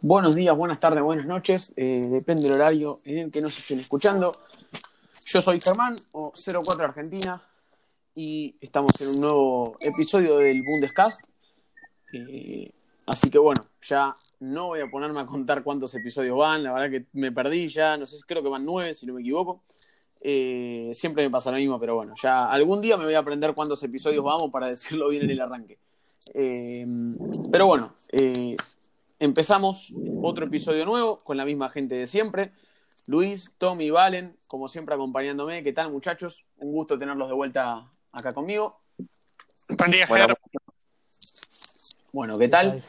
Buenos días, buenas tardes, buenas noches. Eh, depende del horario en el que nos estén escuchando. Yo soy Germán, o 04 Argentina, y estamos en un nuevo episodio del Bundescast. Eh, así que bueno, ya no voy a ponerme a contar cuántos episodios van, la verdad que me perdí ya, no sé, creo que van nueve, si no me equivoco. Eh, siempre me pasa lo mismo, pero bueno, ya algún día me voy a aprender cuántos episodios vamos para decirlo bien en el arranque. pero bueno, Empezamos otro episodio nuevo con la misma gente de siempre. Luis, Tommy, Valen, como siempre acompañándome. ¿Qué tal, muchachos? Un gusto tenerlos de vuelta acá conmigo. Buen día, Ger. Bueno, ¿qué tal?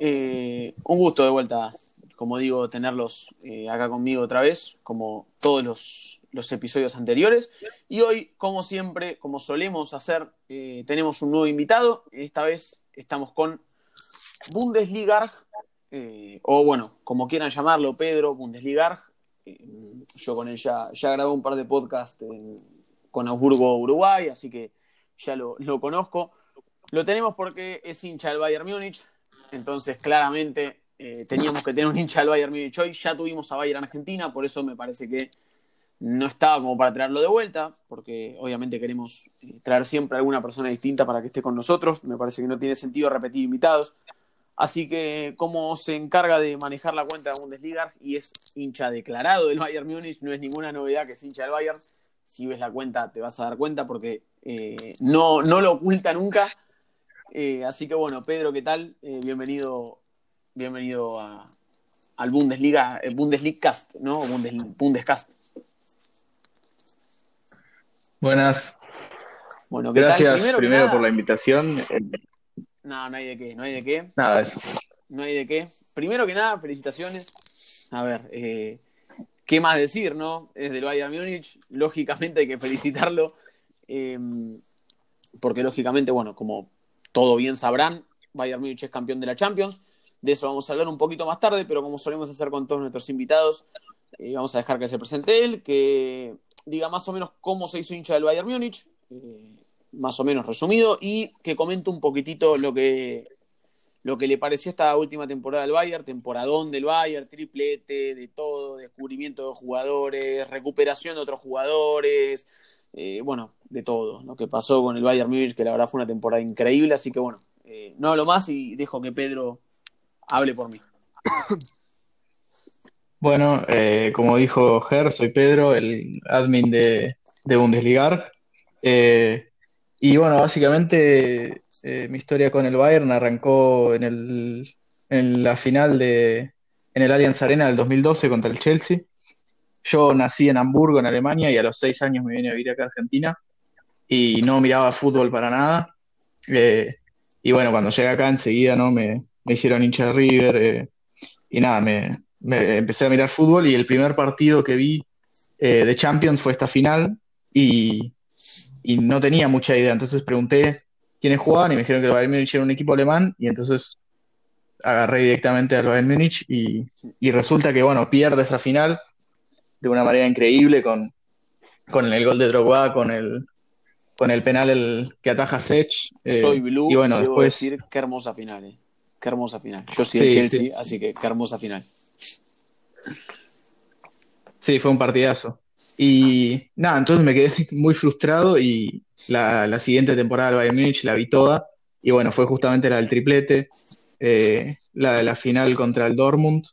Eh, un gusto de vuelta, como digo, tenerlos eh, acá conmigo otra vez, como todos los, episodios anteriores. Y hoy, como siempre, como solemos hacer, eh, tenemos un nuevo invitado. Esta vez estamos con Bundesliga eh, o bueno, como quieran llamarlo, Pedro, Bundesliga. Eh, yo con él ya, grabé un par de podcasts con Augsburgo, Uruguay, así que ya lo, conozco. Lo tenemos porque es hincha del Bayern Múnich, entonces claramente eh, teníamos que tener un hincha del Bayern Múnich hoy. Ya tuvimos a Bayern Argentina, por eso me parece que no estaba como para traerlo de vuelta, porque obviamente queremos traer siempre a alguna persona distinta para que esté con nosotros. Me parece que no tiene sentido repetir invitados. Así que como se encarga de manejar la cuenta de Bundesliga y es hincha declarado del Bayern Múnich, no es ninguna novedad que es hincha del Bayern. Si ves la cuenta te vas a dar cuenta porque eh, no, no lo oculta nunca. Eh, así que bueno, Pedro, ¿qué tal? Eh, bienvenido, bienvenido al Bundesliga, Bundesliga-cast, ¿no? Bundescast. Buenas. Bueno, Gracias primero, por la invitación. No, no hay de qué, no hay de qué. Nada de eso. No hay de qué. Primero que nada, felicitaciones. A ver, eh, ¿qué más decir, no? Es del Bayern Múnich, lógicamente hay que felicitarlo, em, porque lógicamente, bueno, como todo bien sabrán, Bayern Múnich es campeón de la Champions. De eso vamos a hablar un poquito más tarde, pero como solemos hacer con todos nuestros invitados, eh, vamos a dejar que se presente él, que diga más o menos cómo se hizo hincha del Bayern Múnich. Eh, más o menos resumido, y que comente un poquitito lo que, lo que le pareció esta última temporada del Bayern, temporadón del Bayern, triplete, de todo, descubrimiento de jugadores, recuperación de otros jugadores, eh, bueno, de todo, lo que pasó con el Bayern Múnich, que la verdad fue una temporada increíble, así que bueno, eh, no hablo más y dejo que Pedro hable por mí. Bueno, eh, como dijo Ger, soy Pedro, el admin de, de Bundesliga. Y bueno, básicamente eh, mi historia con el Bayern arrancó en, el, en la final de en el Allianz Arena del 2012 contra el Chelsea. Yo nací en Hamburgo, en Alemania, y a los seis años me vine a vivir acá a Argentina y no miraba fútbol para nada. Eh, y bueno, cuando llegué acá enseguida ¿no? me, hicieron hincha de River eh, y nada, me, empecé a mirar fútbol y el primer partido que vi de Champions fue esta final y y no tenía mucha idea. Entonces pregunté quiénes jugaban y me dijeron que el Bayern Múnich era un equipo alemán y entonces agarré directamente al Bayern Múnich y, resulta que, bueno, pierde esa final de una manera increíble con, con el gol de Drogba, con el, con el penal el, que ataja Sech. Eh, Soy Blue y bueno, después... decir qué hermosa final, eh. Qué hermosa final. Yo soy el Chelsea, así que qué hermosa final. Sí, fue un partidazo. Y nada, entonces me quedé muy frustrado y la, siguiente temporada del Bayern Múnich la vi toda. Y bueno, fue justamente la del triplete, eh, la de la final contra el Dortmund.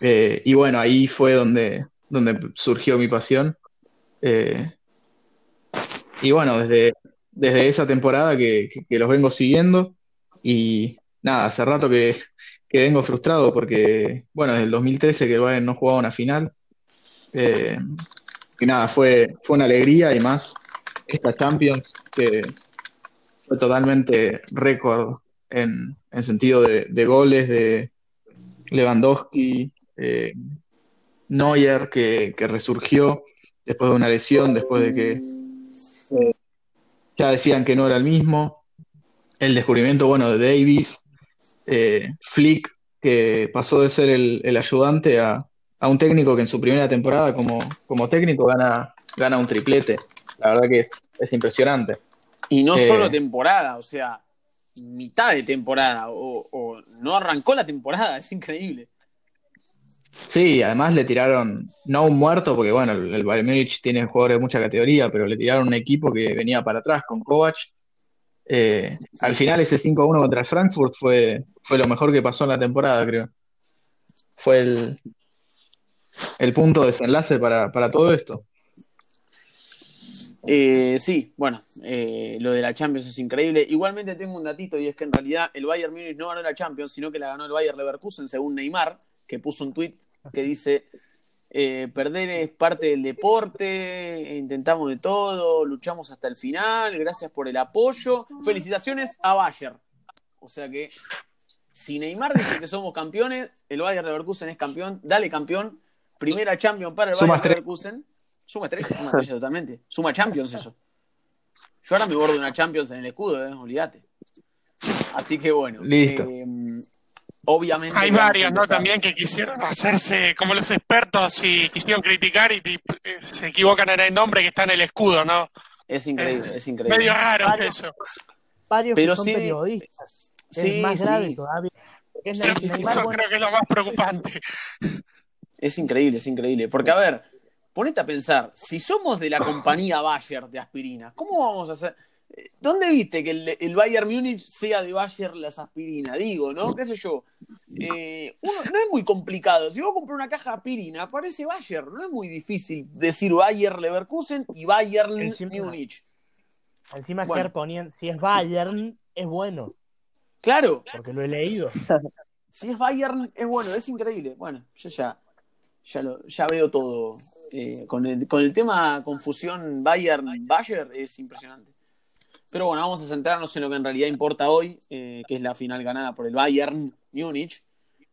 Eh, y bueno, ahí fue donde, donde surgió mi pasión. Eh, y bueno, desde, desde esa temporada que, los vengo siguiendo. Y nada, hace rato que, que vengo frustrado porque, bueno, desde el 2013 que el Bayern no jugaba una final. Y nada, fue, fue una alegría y más esta Champions que fue totalmente récord en, en sentido de, goles de Lewandowski, eh, Neuer que, resurgió después de una lesión, después de que eh, ya decían que no era el mismo, el descubrimiento bueno de Davis, eh, Flick que pasó de ser el ayudante a, a un técnico que en su primera temporada como, como técnico gana, gana un triplete. La verdad que es, impresionante. Y no solo eh, temporada, o sea, mitad de temporada o, no arrancó la temporada, es increíble. Sí, además le tiraron, no un muerto, porque bueno, el, Bayern Múnich tiene jugadores de mucha categoría, pero le tiraron un equipo que venía para atrás con Kovac. Eh, al final ese 5-1 contra el Frankfurt fue, fue lo mejor que pasó en la temporada, creo. Fue el, el punto de desenlace para, para todo esto. Eh, sí, bueno, eh, lo de la Champions es increíble. Igualmente tengo un datito y es que en realidad el Bayern Múnich no ganó la Champions, sino que la ganó el Bayern Leverkusen, según Neymar, que puso un tweet que dice: eh, Perder es parte del deporte, intentamos de todo, luchamos hasta el final, gracias por el apoyo. Felicitaciones a Bayern. O sea que si Neymar dice que somos campeones, el Bayern Leverkusen es campeón, dale campeón. Primera Champions para el Bayern Leverkusen. Suma tres, suma tres totalmente. Suma Champions eso. Yo ahora me bordo una Champions en el escudo, ¿eh? olvídate. Así que bueno. Listo. Eh, obviamente. Hay varios, ¿no? También que quisieron hacerse como los expertos y quisieron criticar y eh, se equivocan en el nombre que está en el escudo, ¿no? Es increíble, es increíble. Medio raro eso. Varios Pero que son periodistas. Sí, es más grave todavía. eso creo que es lo más preocupante. Es increíble, es increíble. Porque, a ver, ponete a pensar, si somos de la compañía Bayer de aspirina, ¿cómo vamos a hacer? ¿Dónde viste que el, Bayern Múnich sea de Bayer las aspirinas? Digo, ¿no? ¿Qué sé yo? Eh, no es muy complicado. Si vos compras una caja de aspirina, aparece Bayer. No es muy difícil decir Bayer Leverkusen y Bayern Múnich. Encima que ponían, si es Bayern, es bueno. Claro. Porque lo he leído. si es Bayern, es bueno, es increíble. Bueno, yo ya, ya, lo, veo todo eh, con, el, con el tema confusión Bayern-Bayer es impresionante. Pero bueno, vamos a centrarnos en lo que en realidad importa hoy, eh, que es la final ganada por el Bayern Múnich.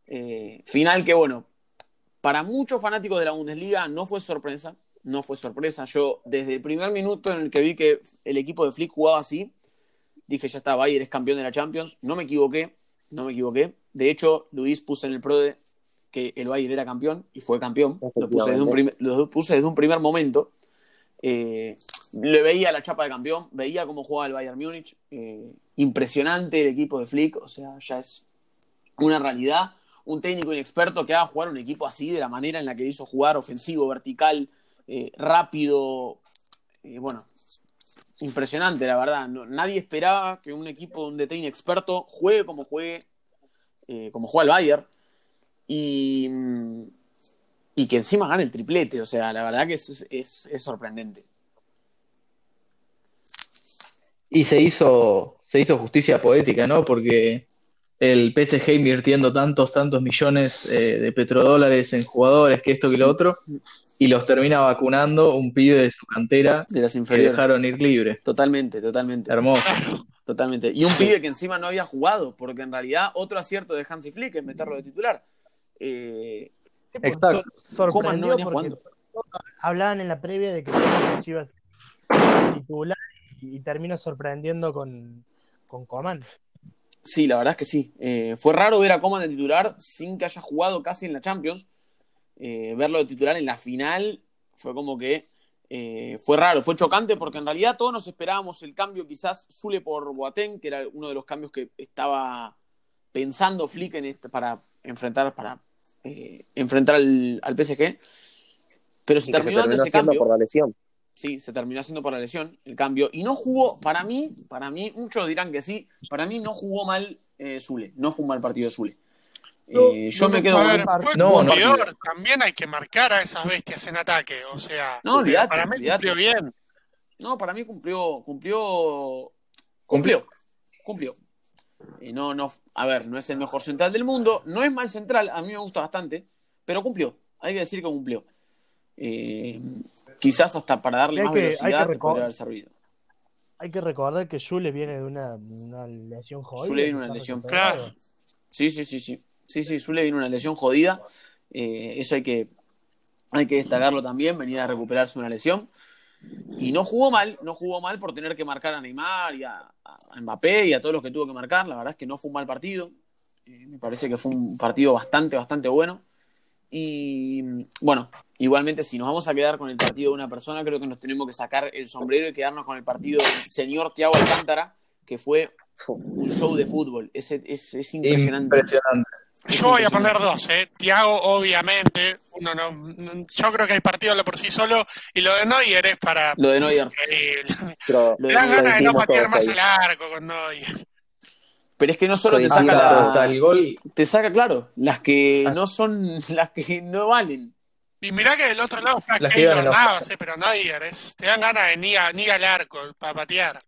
Eh, final que, bueno, para muchos fanáticos de la Bundesliga no fue sorpresa, no fue sorpresa. Yo, desde el primer minuto en el que vi que el equipo de Flick jugaba así, dije, ya está, Bayern es campeón de la Champions. No me equivoqué, no me equivoqué. De hecho, Luis puso en el PRODE que el Bayern era campeón y fue campeón. Lo puse desde un, primer, lo puse desde un primer momento. Eh, le veía la chapa de campeón, veía cómo jugaba el Bayern Múnich. Eh, impresionante el equipo de Flick, o sea, ya es una realidad. Un técnico inexperto que haga jugar un equipo así, de la manera en la que hizo jugar, ofensivo, vertical, eh, rápido. bueno, impresionante, la verdad. nadie esperaba que un equipo de un DT inexperto juegue como juegue, como juega el Bayern y, y que encima gane el triplete. O sea, la verdad que es, es, sorprendente. Y se hizo, se hizo justicia poética, ¿no? Porque el PSG invirtiendo tantos, tantos millones eh, de petrodólares en jugadores, que esto que lo otro, y los termina vacunando un pibe de su cantera de las que dejaron ir libre. Totalmente, totalmente. Hermoso. Totalmente. Y un pibe que encima no había jugado, porque en realidad otro acierto de Hansi Flick es meterlo de titular. Eh, Exacto. Sorprendió porque hablaban en la previa de que Chivas titular y, termina sorprendiendo con, con Coman. Sí, la verdad es que sí. Eh, fue raro ver a Coman de titular sin que haya jugado casi en la Champions. Eh, verlo de titular en la final fue como que eh, fue raro, fue chocante porque en realidad todos nos esperábamos el cambio quizás Zule por Boateng, que era uno de los cambios que estaba pensando Flick en este, para enfrentar, para eh, enfrentar al, PSG. Pero se terminó, ese cambio. por la lesión. Sí, se terminó haciendo por la lesión el cambio. Y no jugó, para mí, para mí, muchos dirán que sí, para mí no jugó mal eh, Zule, no fue un mal partido de Zule. Eh, yo me quedo con también hay que marcar a esas bestias en ataque, o sea, no, para mí cumplió bien. No, para mí cumplió, cumplió, cumplió, cumplió. Eh, no, no, a ver, no es el mejor central del mundo, no es mal central, a mí me gusta bastante, pero cumplió, hay que decir que cumplió. Eh, quizás hasta para darle más velocidad podría haber servido. Hay que recordar que Zule viene de una, lesión jodida. Zule viene de una lesión, claro. Sí, sí, sí, sí. Sí, sí, Zule viene una lesión jodida. Eh, eso hay que, hay que destacarlo también, venía a recuperarse una lesión. Y no jugó mal, no jugó mal por tener que marcar a Neymar y a, Mbappé y a todos los que tuvo que marcar. La verdad es que no fue un mal partido. Eh, me parece que fue un partido bastante, bastante bueno. Y bueno, igualmente si nos vamos a quedar con el partido de una persona, creo que nos tenemos que sacar el sombrero y quedarnos con el partido del señor Thiago Alcántara, que fue un show de fútbol. Es, es, es impresionante. Impresionante. Yo voy a poner dos, ¿eh? Tiago, obviamente. Uno no, yo creo que el partido habla por sí solo. Y lo de Neuer es para. Lo de Neuer. Pero, Lo Me de dan ganas de no patear más ahí. el arco con Neuer. Pero es que no solo te saca la, el gol. te saca, claro, las que Ah. no son, las que no valen. Y mirá que del otro lado está Keylor en Navas, eh, pero Neuer es, te dan ganas de ni, a- ni al arco para patear.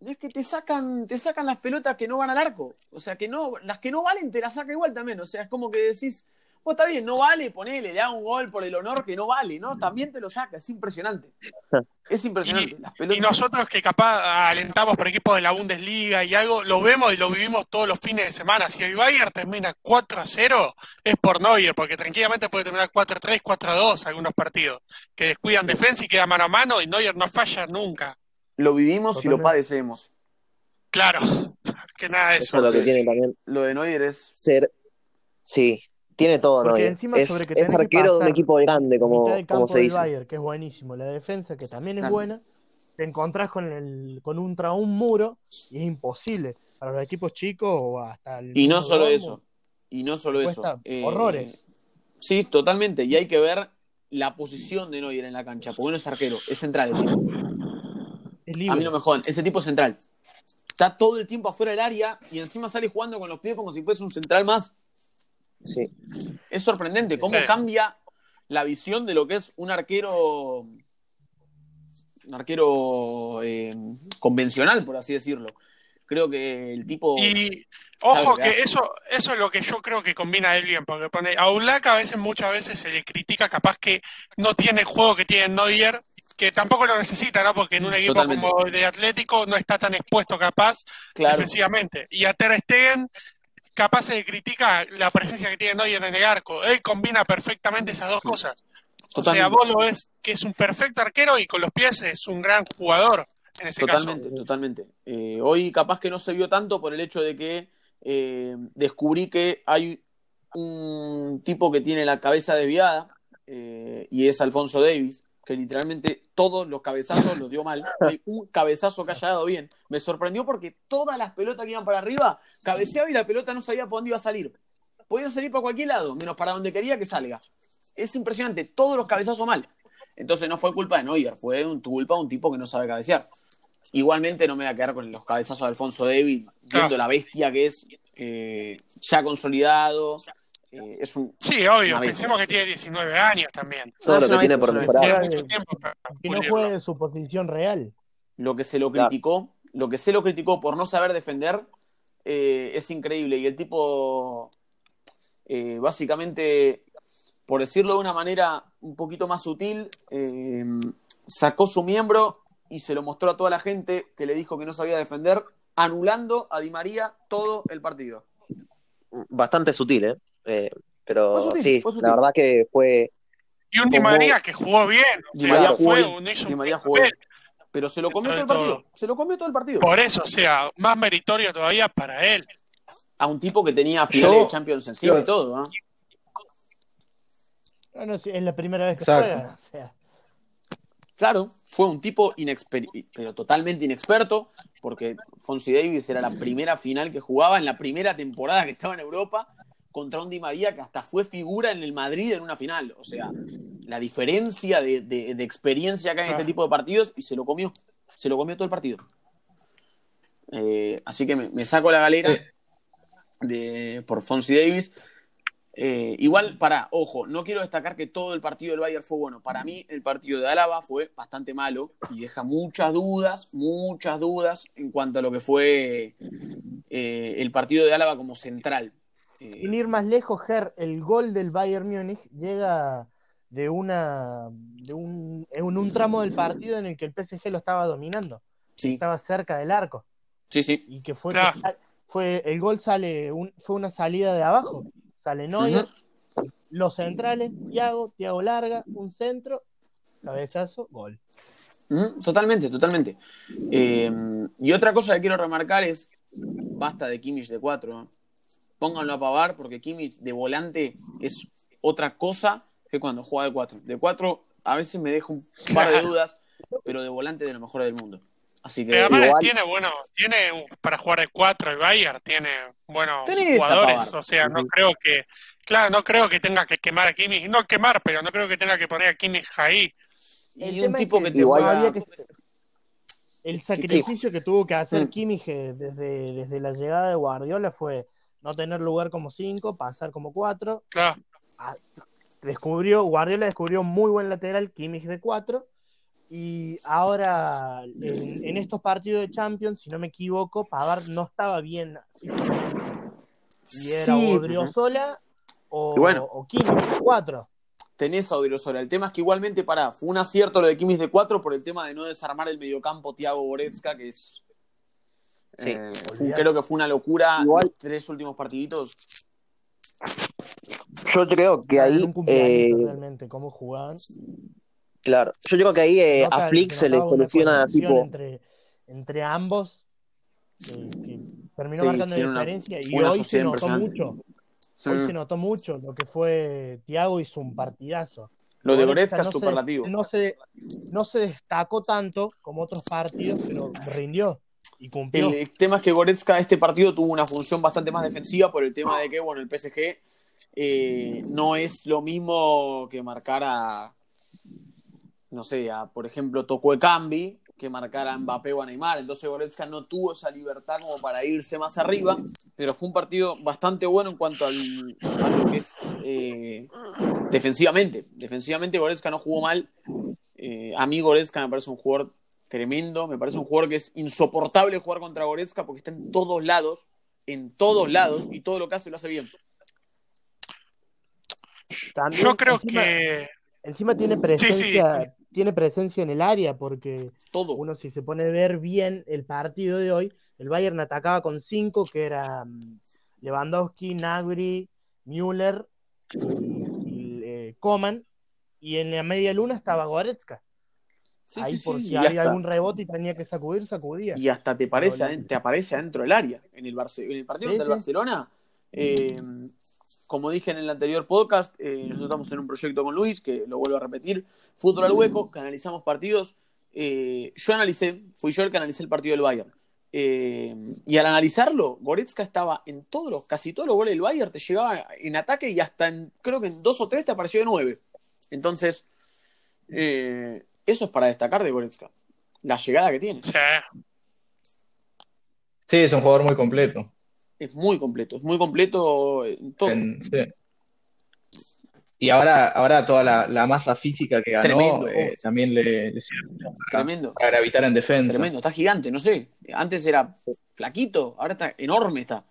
Es que te sacan, te sacan las pelotas que no van al arco. O sea, que no, las que no valen te las saca igual también. O sea, es como que decís, pues está bien, no vale, ponele, le da un gol por el honor que no vale, ¿no? También te lo saca, es impresionante. Es impresionante. las pelotas. Y nosotros que capaz alentamos por equipos de la Bundesliga y algo, lo vemos y lo vivimos todos los fines de semana. Si el Bayern termina 4 a 0, es por Neuer, porque tranquilamente puede terminar 4 a 3, 4 a 2 algunos partidos, que descuidan defensa y queda mano a mano y Neuer no falla nunca. Lo vivimos y lo padecemos. Claro, que nada de Eso eso. es lo que tiene también Lo de Neuer es. ser. Sí, tiene todo. Porque Es, encima sobre que es arquero de un equipo grande, como, mitad del como se del dice. Bayern, que es buenísimo, la defensa, que también es Claro. buena, te encontrás con el, con un, tra- un muro y es imposible para los equipos chicos o hasta el Y no solo eso. Y no solo eso. eh, horrores. Sí, totalmente. Y hay que ver la posición de Neuer en la cancha. Porque no es arquero, es central. El tipo. Es A mí no me jodan. Ese tipo central. Está todo el tiempo afuera del área y encima sale jugando con los pies como si fuese un central más. Sí. Es sorprendente cómo Sí. cambia la visión de lo que es un arquero. Un arquero eh, convencional, por así decirlo. Creo que el tipo. Y ojo que hace. eso, eso es lo que yo creo que combina él bien, porque pone a Oblak a veces, muchas veces se le critica capaz que no tiene el juego que tiene Neuer, que tampoco lo necesita, ¿no? Porque en un equipo Totalmente. como de Atlético no está tan expuesto capaz claro, defensivamente. Y a Ter Stegen capaz se critica la presencia que tiene Neuer en el arco. Él combina perfectamente esas dos cosas. O sea, Totalmente. vos lo ves que es un perfecto arquero y con los pies es un gran jugador en ese Totalmente, caso. totalmente. Eh, hoy capaz que no se vio tanto por el hecho de que eh, descubrí que hay un tipo que tiene la cabeza desviada eh, y es Alfonso Davis, que literalmente todos los cabezazos los dio mal. No Hay un cabezazo que haya dado bien. Me sorprendió porque todas las pelotas que iban para arriba cabeceaba y la pelota no sabía por dónde iba a salir. Podía salir para cualquier lado, menos para donde quería que salga. Es impresionante, todos los cabezazos mal. Entonces no fue culpa de Neuer, fue un, culpa de un tipo que no sabe cabecear. Igualmente no me voy a quedar con los cabezazos de Alfonso David, viendo Claro. la bestia que es, eh, ya consolidado. Eh, es un, Sí, obvio, pensemos que tiene 19 años también. Todo lo que tiene por mejorar. Tiene mucho tiempo para que no juegue de su posición real. lo que se lo Claro. criticó, lo que se lo criticó por no saber defender, eh, es increíble. Y el tipo, eh, básicamente, por decirlo de una manera un poquito más sutil, eh, sacó su miembro y se lo mostró a toda la gente que le dijo que no sabía defender, anulando a Di María todo el partido. Bastante sutil, ¿eh? Eh, pero Fue sutil, sí, fue la verdad que fue. Y un Di María que jugó bien. o Di sea, María fue jugó bien. un- hizo Di María jugó papel. bien. Pero se lo comió todo el partido. Se lo comió todo el partido. Por eso, o sea, más meritorio todavía para él. A un tipo que tenía finales Yo- de Champions encima y todo, ¿no? No, no, sí, es la primera vez que Exacto. juega. O sea, Claro, fue un tipo inexper- pero totalmente inexperto, porque Fonsi Davis era la primera final que jugaba en la primera temporada que estaba en Europa contra un Di María que hasta fue figura en el Madrid en una final. O sea, la diferencia de, de- de experiencia hay en este Claro. tipo de partidos y se lo comió. Se lo comió todo el partido. Eh, así que me, me saco la galera Sí. de, por Fonsi Davis. Eh, igual, para, ojo, no quiero destacar que todo el partido del Bayern fue bueno. Para mí, el partido de Álava fue bastante malo y deja muchas dudas, muchas dudas en cuanto a lo que fue eh, el partido de Álava como central. Sin ir más lejos, Ger, el gol del Bayern Múnich llega de una de un, en un tramo del partido en el que el PSG lo estaba dominando, sí, estaba cerca del arco sí, sí. y que fue, Claro. fue el gol sale un- fue una salida de abajo, sale Neuer, los centrales, Thiago, Thiago larga, un centro, cabezazo, gol. Totalmente, totalmente. Eh, y otra cosa que quiero remarcar es, basta de Kimmich de 4. Pónganlo a pavar porque Kimmich de volante es otra cosa que cuando juega de 4. De 4 a veces me deja un par de dudas, pero de volante de lo mejor del mundo. Así que Pero además igual- tiene, bueno, tiene para jugar de 4 el Bayern, tiene buenos Tenés jugadores, o sea, no creo que, claro, no creo que tenga que quemar a Kimmich, no quemar, pero no creo que tenga que poner a Kimmich ahí. El y un tema es tipo que te igual juega- que- el sacrificio que tuvo que hacer Mm. Kimmich eh, desde, desde la llegada de Guardiola fue no tener lugar como 5, pasar como 4. Claro, Descubrió, Guardiola descubrió un muy buen lateral, Kimmich de 4. Y ahora, en, en estos partidos de Champions, si no me equivoco, Pavard no estaba bien físicamente. Y era Sí, o Odriozola o, Y bueno. o Kimmich de 4. tenés a Odriozola. El tema es que igualmente, pará, fue un acierto lo de Kimmich de 4 por el tema de no desarmar el mediocampo Thiago Goretzka, que es... Sí. eh, fue- creo que fue una locura Igual- los tres últimos partiditos. Yo creo que ahí, un cumpleaños eh, realmente, cómo jugaban. claro, yo creo que ahí eh, a Flick se le soluciona tipo, entre, entre ambos que, que terminó Sí, marcando una- diferencia y una hoy se notó mucho. Hoy se notó mucho lo que fue Thiago hizo un partidazo. Lo de Goretzka no se- superlativo. No se, no se destacó tanto como otros partidos, pero rindió El tema es que Goretzka este partido tuvo una función bastante más defensiva por el tema de que, bueno, el PSG eh, no es lo mismo que marcar a, no sé, a, por ejemplo, Tocó Cambi, que marcar a Mbappé o a Neymar. Entonces Goretzka no tuvo esa libertad como para irse más arriba, pero fue un partido bastante bueno en cuanto al, eh, defensivamente. Defensivamente Goretzka no jugó mal. Eh, a mí Goretzka me parece un jugador tremendo, me parece un jugador que es insoportable jugar contra Goretzka porque está en todos lados, en todos lados, y todo lo que hace lo hace bien. También, yo creo encima, que encima tiene Sí, presencia, tiene presencia en el área porque Todo. uno si se pone a ver bien el partido de hoy, el Bayern atacaba con cinco, que era mm, Lewandowski, Nagri, Müller y, y, eh, Coman, y en la media luna estaba Goretzka. Sí, Ahí sí, por si había hasta- algún rebote y tenía que sacudir, sacudía. Y hasta te, parece, te aparece adentro del área. En el, Barce- en el partido contra el. Barcelona, eh, como dije en el anterior podcast, eh, nosotros estamos en un proyecto con Luis, que lo vuelvo a repetir, Fútbol al Hueco, que analizamos partidos. Eh, yo analicé, fui yo el que analicé el partido del Bayern. Eh, y al analizarlo, Goretzka estaba en todos los, casi todos los goles del Bayern, te llegaba en ataque y hasta en, creo que en dos o tres te apareció de nueve. Entonces, eh, eso es para destacar de Goretzka. La llegada que tiene. sí, Sí, es un jugador muy completo. Es muy completo, es muy completo en todo. En- sí. Y ahora, ahora toda la, la masa física que ganó Tremendo, eh, oh. también le, le sirve para, Tremendo, para gravitar en defensa. tremendo. Está gigante, no sé. Antes era flaquito, ahora está enorme está.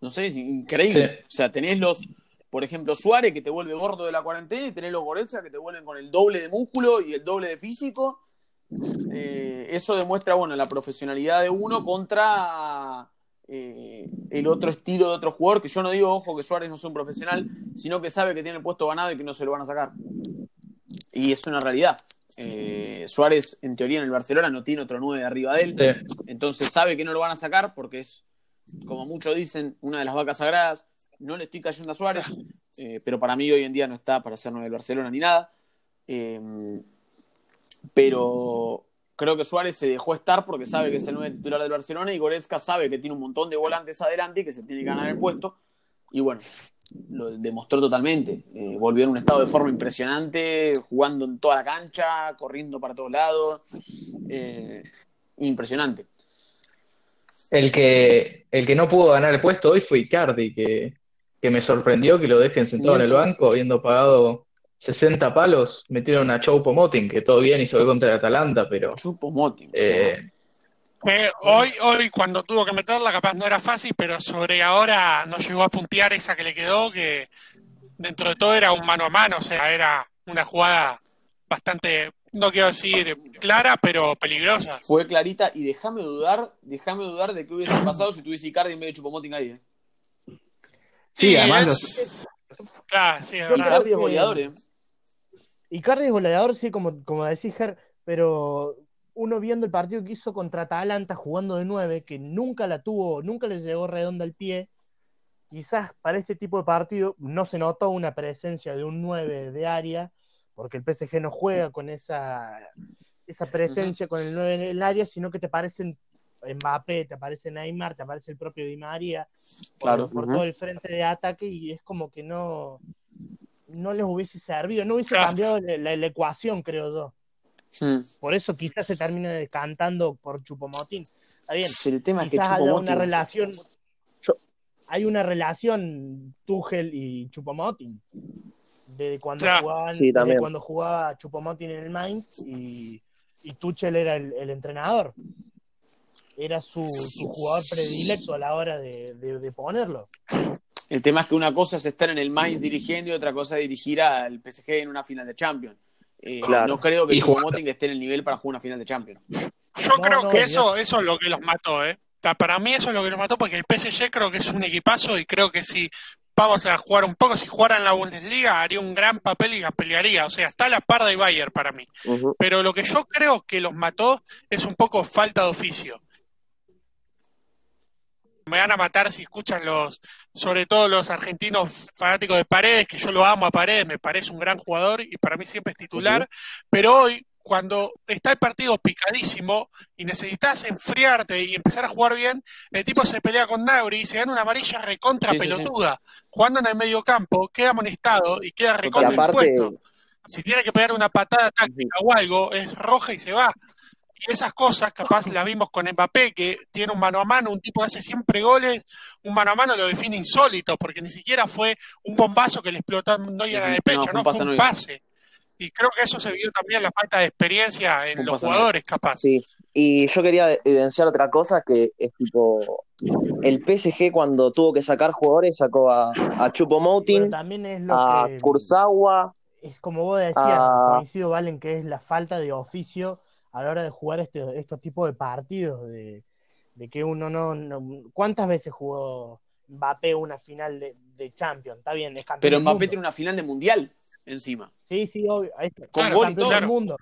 No sé, es increíble. O sea, tenés los, por ejemplo, Suárez que te vuelve gordo de la cuarentena y tenés los Goretzka que te vuelven con el doble de músculo y el doble de físico. Eh, eso demuestra, bueno, la profesionalidad de uno contra eh, el otro estilo de otro jugador, que yo no digo, ojo, que Suárez no sea un profesional, sino que sabe que tiene el puesto ganado y que no se lo van a sacar. Y es una realidad. Eh, Suárez, en teoría, en el Barcelona no tiene otro 9 arriba de él. Entonces sabe que no lo van a sacar porque es, como muchos dicen, una de las vacas sagradas. No le estoy cayendo a Suárez, eh, pero para mí hoy en día no está para ser 9 del Barcelona ni nada. Eh, pero creo que Suárez se dejó estar porque sabe que es el 9 titular del Barcelona y Goretzka sabe que tiene un montón de volantes adelante y que se tiene que ganar el puesto. Y bueno, lo demostró totalmente. Eh, volvió en un estado de forma impresionante, jugando en toda la cancha, corriendo para todos lados. Eh, impresionante. El que, el que no pudo ganar el puesto hoy fue Icardi, que, que me sorprendió que lo dejen sentado en el banco, habiendo pagado 60 palos, metieron a Choupo Moting, que todo bien hizo el contra el Atalanta, pero Chupo Moting. eh, Eh, hoy, hoy cuando tuvo que meterla, capaz no era fácil, pero sobre ahora no llegó a puntear esa que le quedó, que dentro de todo era un mano a mano, o sea, era una jugada bastante, no quiero decir clara, pero peligrosa. Fue clarita y déjame dudar, déjame dudar de qué hubiese pasado si tuviese Icardi en vez de Chupomoting ahí. ¿eh? Sí, Y además es- Claro, sí, es. Icardi es goleador, ¿eh? Icardi es goleador, sí, como, como decís, Ger, pero uno viendo el partido que hizo contra Atalanta jugando de nueve, que nunca la tuvo, nunca le llegó redonda al pie, quizás para este tipo de partido no se notó una presencia de un 9 de área, porque el PSG no juega con esa esa presencia con el 9 en el área, sino que te parecen Mbappé, te aparece Neymar, te aparece el propio Di María, por, Claro, por todo el frente de ataque y es como que no, no les hubiese servido, no hubiese Claro. cambiado la, la- la ecuación, creo yo. Hmm. Por eso quizás se termine decantando por Chupomotín. Está bien, El tema es que quizás haya una relación, Yo- hay una relación Tuchel y Chupomotín. De cuando Claro. jugaban, Sí, desde cuando jugaba Chupomoting en el Mainz y, y Tuchel era el, el entrenador. Era su, su jugador predilecto a la hora de, de- de ponerlo. El tema es que una cosa es estar en el Mainz dirigiendo y otra cosa es dirigir al PSG en una final de Champions. Eh, Claro. No creo que Choupo-Moting esté en el nivel para jugar una final de Champions. Yo No, creo no, que eso, eso es lo que los mató, ¿eh? Para mí eso es lo que los mató porque el PSG creo que es un equipazo y creo que si vamos a jugar un poco, si jugara en la Bundesliga haría un gran papel y la pelearía. O sea, está a la par de Bayern para mí. Pero lo que yo creo que los mató es un poco falta de oficio. Me van a matar si escuchan los, sobre todo los argentinos fanáticos de Paredes, que yo lo amo a Paredes, me parece un gran jugador y para mí siempre es titular. Pero hoy, cuando está el partido picadísimo y necesitas enfriarte y empezar a jugar bien, el tipo se pelea con Nauri y se gana una amarilla recontra Sí, sí, sí. pelotuda. Jugando en el medio campo, queda amonestado y queda Y recontra aparte, impuesto. Si tiene que pegar una patada táctica o algo, es roja y se va. Y esas cosas, capaz las vimos con Mbappé, que tiene un mano a mano, un tipo que hace siempre goles, un mano a mano lo define insólito, porque ni siquiera fue un bombazo que le explotó a Neuer en el No, pecho, fue un no, pase fue a un pase. Y creo que eso se vio también la falta de experiencia en Un los a jugadores, capaz. Sí, y yo quería evidenciar otra cosa que es tipo el PSG cuando tuvo que sacar jugadores sacó a, a es lo a que Kurzawa, es como vos decías, Ah. coincido, Valen, que es la falta de oficio a la hora de jugar este, estos tipos de partidos, de, de que uno no, no- ¿Cuántas veces jugó Mbappé una final de, de Champions? Está bien, es campeón Pero Mbappé mundo. tiene una final de mundial encima. Sí, sí, obvio. ahí está. Con Es gol y todo. del Claro. mundo.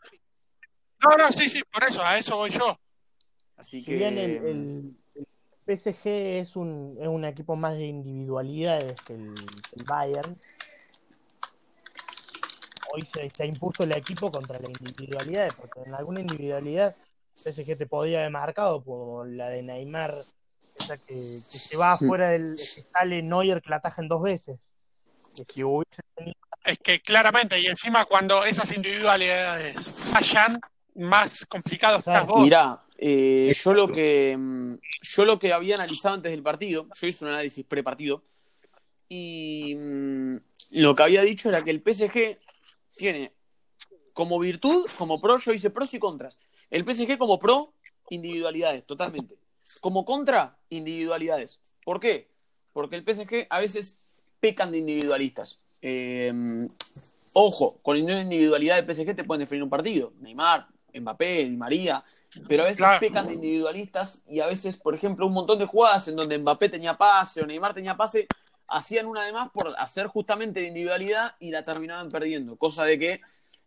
No, no, sí, sí, por eso, a eso voy yo. Así Si que bien el, el- el PSG es un, es un equipo más de individualidades que el, que el Bayern, hoy se, se impuso el equipo contra la individualidad, porque en alguna individualidad PSG te podía haber marcado, como la de Neymar, esa que, que se va Sí. afuera del. que sale Neuer que la atajan dos veces. Que si hubiese tenido. Es que claramente, y encima cuando esas individualidades fallan, más complicado estás vos. Mirá, eh, yo lo que mm, yo lo que había analizado antes del partido, yo hice un análisis pre-partido, y mm, lo que había dicho era que el PSG tiene como virtud, como pro, yo hice pros y contras. El PSG como pro, individualidades, totalmente. Como contra, individualidades. ¿Por qué? Porque el PSG a veces pecan de individualistas. Eh, ojo, con la individualidad del PSG te pueden definir un partido. Neymar, Mbappé, Di María. Pero a veces Claro. pecan de individualistas y a veces, por ejemplo, un montón de jugadas en donde Mbappé tenía pase o Neymar tenía pase, hacían una de más por hacer justamente de individualidad y la terminaban perdiendo. Cosa de que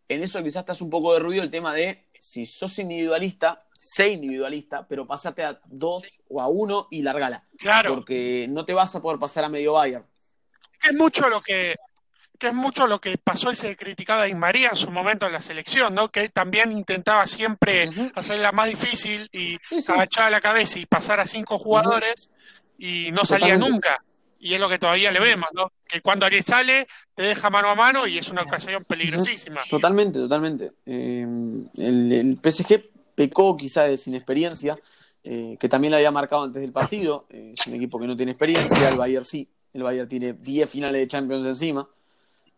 en eso quizás estás un poco de ruido el tema de si sos individualista, sé individualista, pero pasate a dos o a uno y largala. Claro. Porque no te vas a poder pasar a medio Bayern. que es mucho lo que que es mucho lo que pasó y se criticaba a María en su momento en la selección, ¿no? Que él también intentaba siempre hacerla más difícil y Sí, sí. agachar la cabeza y pasar a cinco jugadores y no salía nunca. Y es lo que todavía le vemos, ¿no? Que cuando alguien sale, te deja mano a mano y es una ocasión peligrosísima. Totalmente, totalmente. Eh, el, el PSG pecó quizás de sin experiencia, eh, que también lo había marcado antes del partido. Eh, es un equipo que no tiene experiencia, el Bayern sí. El Bayern tiene 10 finales de Champions encima.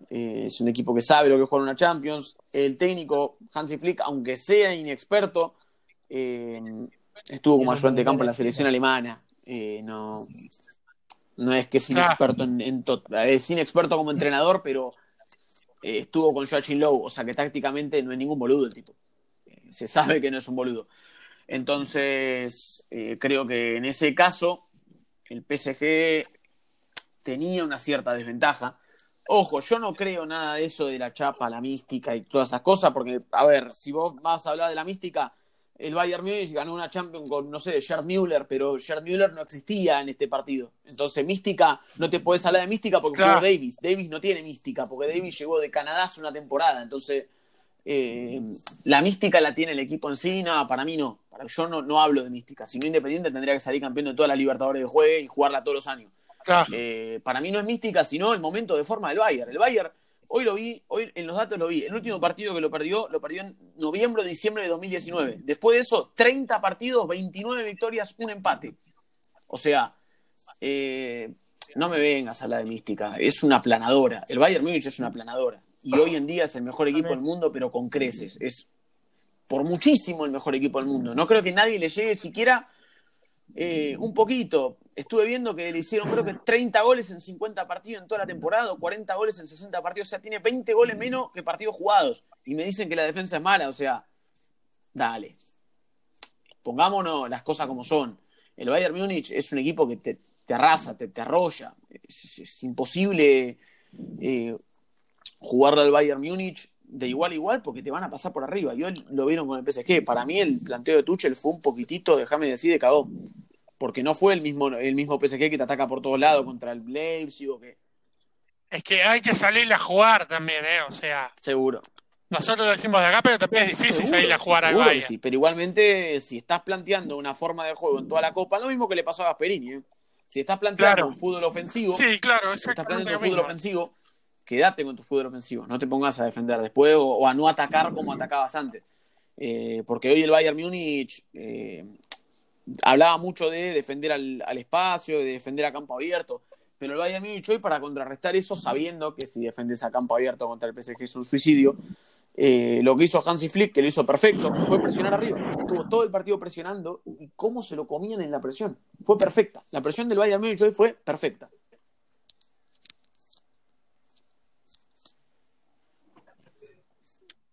Eh, es un equipo que sabe lo que es jugar una Champions. El técnico Hansi Flick, aunque sea inexperto, eh, estuvo como ayudante de campo en la selección alemana. Eh, no, no es que es Claro. inexperto en, en es inexperto como entrenador, pero eh, estuvo con Joachim Lowe, o sea que tácticamente no es ningún boludo el tipo. Eh, se sabe que no es un boludo. Entonces, eh, creo que en ese caso, el PSG tenía una cierta desventaja. Ojo, yo no creo nada de eso de la chapa, la mística y todas esas cosas, porque, a ver, si vos vas a hablar de la mística, el Bayern Múnich ganó una Champions con, no sé, Gerd Müller, pero Gerd Müller no existía en este partido. Entonces, mística, no te puedes hablar de mística porque Claro. jugó Davis. Davis no tiene mística, porque Davis llegó de Canadá hace una temporada. Entonces, eh, la mística la tiene el equipo en sí, no, para mí no. Para, yo no, no hablo de mística. Si no Independiente tendría que salir campeón de todas las Libertadores de juegue y jugarla todos los años. Claro. Eh, para mí no es mística, sino el momento de forma del Bayern. El Bayern, hoy lo vi, hoy en los datos lo vi. El último partido que lo perdió, lo perdió en noviembre o diciembre de 2019. Después de eso, 30 partidos, 29 victorias, un empate. O sea, eh, no me vengas a hablar de mística. Es una planadora. El Bayern Múnich es una planadora. Y hoy en día es el mejor equipo del mundo, pero con creces. Es por muchísimo el mejor equipo del mundo. No creo que nadie le llegue siquiera eh, un poquito. Estuve viendo que le hicieron creo que 30 goles en 50 partidos en toda la temporada, o 40 goles en 60 partidos. O sea, tiene 20 goles menos que partidos jugados. Y me dicen que la defensa es mala. O sea, dale. Pongámonos las cosas como son. El Bayern Múnich es un equipo que te, te arrasa, te, te arrolla. Es imposible eh, jugarle al Bayern Múnich de igual a igual porque te van a pasar por arriba. Y hoy lo vieron con el PSG. Para mí el planteo de Tuchel fue un poquitito, déjame decir, de cagón. Porque no fue el mismo, el mismo PSG que te ataca por todos lados contra el Leipzig o que... Es que hay que salir a jugar también, ¿eh? O sea, Seguro. nosotros lo decimos de acá, pero también es difícil Seguro, salir a jugar al Bayern. sí, pero igualmente, si estás planteando una forma de juego en toda la Copa, lo mismo que le pasó a Gasperini, ¿eh? Si estás planteando Claro. un fútbol ofensivo, Sí, claro, si estás planteando un fútbol ofensivo, quédate con tu fútbol ofensivo. No te pongas a defender después o, o a no atacar como atacabas antes. Eh, porque hoy el Bayern Múnich eh, hablaba mucho de defender al, al espacio, de defender a campo abierto. Pero el Bayern Múnich hoy, para contrarrestar eso, sabiendo que si defendes a campo abierto contra el PSG es un suicidio, eh, lo que hizo Hansi Flick, que lo hizo perfecto, fue presionar arriba. Estuvo todo el partido presionando y cómo se lo comían en la presión. Fue perfecta. La presión del Bayern Múnich hoy fue perfecta.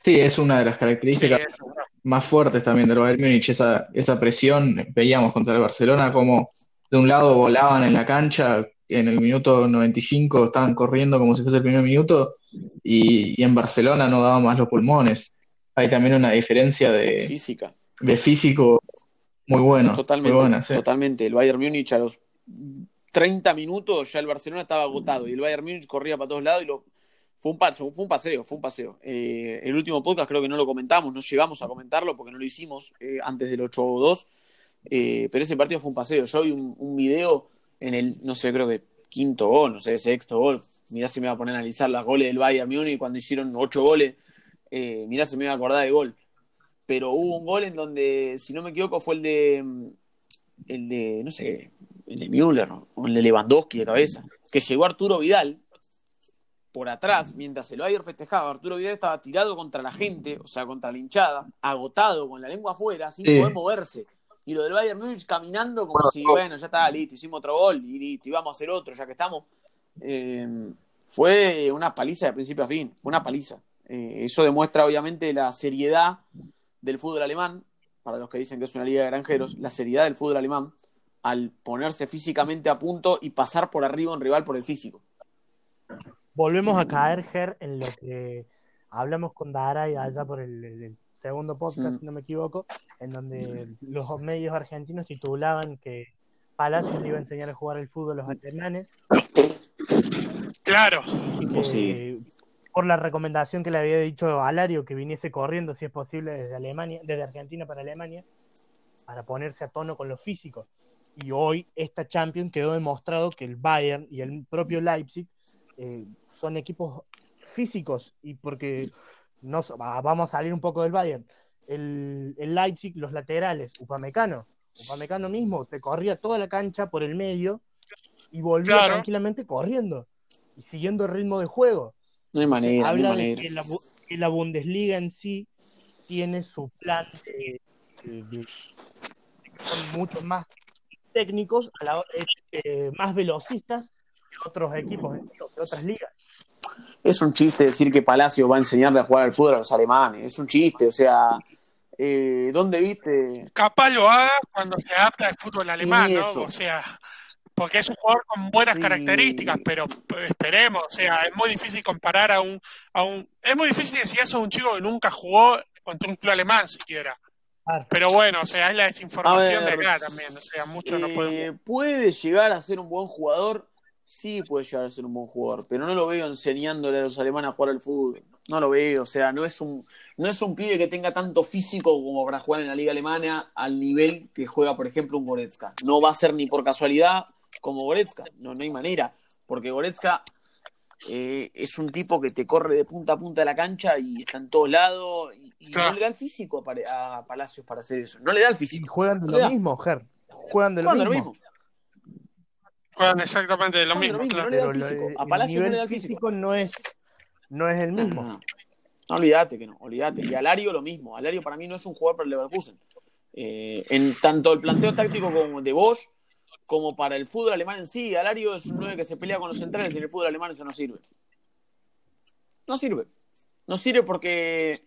Sí, es una de las características más fuertes también del Bayern Múnich, esa, esa presión. Veíamos contra el Barcelona como de un lado volaban en la cancha, en el minuto 95 estaban corriendo como si fuese el primer minuto, y, y en Barcelona no daban más los pulmones. Hay también una diferencia de, Física. de físico muy bueno, muy Totalmente. buena, sí. Totalmente. El Bayern Múnich a los 30 minutos ya el Barcelona estaba agotado y el Bayern Múnich corría para todos lados y lo... Fue un, paseo, fue un paseo, fue un paseo. Eh, el último podcast creo que no lo comentamos, no llegamos a comentarlo porque no lo hicimos eh, antes del 8-2, eh, pero ese partido fue un paseo. Yo vi un, video en el, no sé, creo que quinto gol, no sé, sexto gol. Mirá si me va a poner a analizar las goles del Bayern Múnich cuando hicieron ocho goles. Eh, mirá si me va a acordar de gol. Pero hubo un gol en donde, si no me equivoco, fue el de, el de, no sé, el de Müller o el de Lewandowski de cabeza, que llegó Arturo Vidal por atrás, mientras el Bayern festejaba, Arturo Vidal estaba tirado contra la gente, o sea, contra la hinchada, agotado, con la lengua afuera, sin Sí. poder moverse. Y lo del Bayern Múnich caminando como si, bueno, ya está, listo, hicimos otro gol y listo, y vamos a hacer otro, ya que estamos. Eh, fue una paliza de principio a fin, fue una paliza. Eh, eso demuestra, obviamente, la seriedad del fútbol alemán, para los que dicen que es una liga de granjeros, la seriedad del fútbol alemán al ponerse físicamente a punto y pasar por arriba a un rival por el físico. Volvemos a caer, Ger, en lo que hablamos con Daray allá por el, segundo podcast, Mm. si no me equivoco, en donde los medios argentinos titulaban que Palacios le iba a enseñar a jugar el fútbol a los alemanes Claro, y que Imposible. por la recomendación que le había dicho Alario que viniese corriendo si es posible desde Alemania, desde Argentina para Alemania, para ponerse a tono con los físicos. Y hoy esta Champions quedó demostrado que el Bayern y el propio Leipzig eh, son equipos físicos y porque no, so- va- vamos a salir un poco del Bayern. El, el Leipzig, los laterales, Upamecano, Upamecano mismo te corría toda la cancha por el medio y volvía Claro. tranquilamente corriendo y siguiendo el ritmo de juego. No hay manera, no hay Habla de que la, que la Bundesliga en sí tiene su plan de, de- de- son mucho más técnicos, a la- eh, más velocistas que otros equipos de, de otras ligas. Es un chiste decir que Palacio va a enseñarle a jugar al fútbol a los alemanes. Es un chiste, o sea, eh, ¿dónde viste? capaz lo haga cuando se adapta al fútbol alemán, ¿no? O sea, porque es un jugador con buenas Sí. características, pero esperemos, o sea, es muy difícil comparar a un, a un, es muy difícil decir eso a un chico que nunca jugó contra un club alemán siquiera. Pero bueno, o sea, es la desinformación ver, de acá también, o sea, mucho no Eh, podemos. puede llegar a ser un buen jugador, sí puede llegar a ser un buen jugador, pero no lo veo enseñándole a los alemanes a jugar al fútbol. No lo veo, o sea, no es un, no es un pibe que tenga tanto físico como para jugar en la liga alemana al nivel que juega, por ejemplo, un Goretzka. No va a ser ni por casualidad como Goretzka, no, no hay manera, porque Goretzka eh, es un tipo que te corre de punta a punta de la cancha y está en todos lados y, y Claro. no le da el físico a, Palacios para hacer eso. No le da el Y físico. juegan de No lo mismo, Ger. Juegan de lo de mismo. Juegan exactamente lo de mismo, lo mismo, claro. no le da Pero el lo- físico. A el Palacios no nivel le da el físico, físico. no es, no es el No, mismo. no, no. No, olvídate que no, olvídate. Y Alario lo mismo. Alario para mí no es un jugador para el Leverkusen. Eh, en tanto el planteo táctico como de Bosch, como para el fútbol alemán en sí, Alario es un 9 que se pelea con los centrales y en el fútbol alemán eso no sirve. No sirve. No sirve porque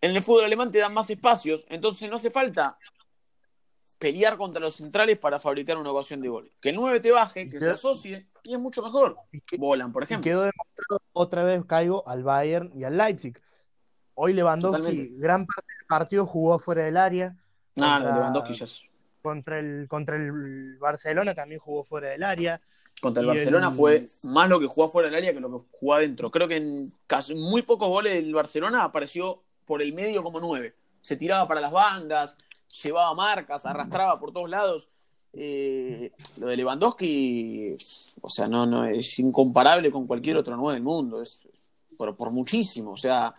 en el fútbol alemán te dan más espacios, entonces no hace falta pelear contra los centrales para fabricar una ocasión de gol. Que el 9 te baje, que se asocie, y es mucho mejor. Que- Volan, por ejemplo. quedó demostrado, otra vez caigo al Bayern y al Leipzig. Hoy Lewandowski, Totalmente. gran parte del partido jugó fuera del área. No, contra- no, Lewandowski ya es- Contra el, contra el Barcelona también jugó fuera del área. Contra el Y Barcelona el- fue más lo que jugó fuera del área que lo que jugó adentro. Creo que en casi muy pocos goles del Barcelona apareció por el medio como nueve. Se tiraba para las bandas, llevaba marcas, arrastraba por todos lados. Eh, lo de Lewandowski, o sea, no, no es incomparable con cualquier otro nueve del mundo. Es por, por muchísimo. O sea,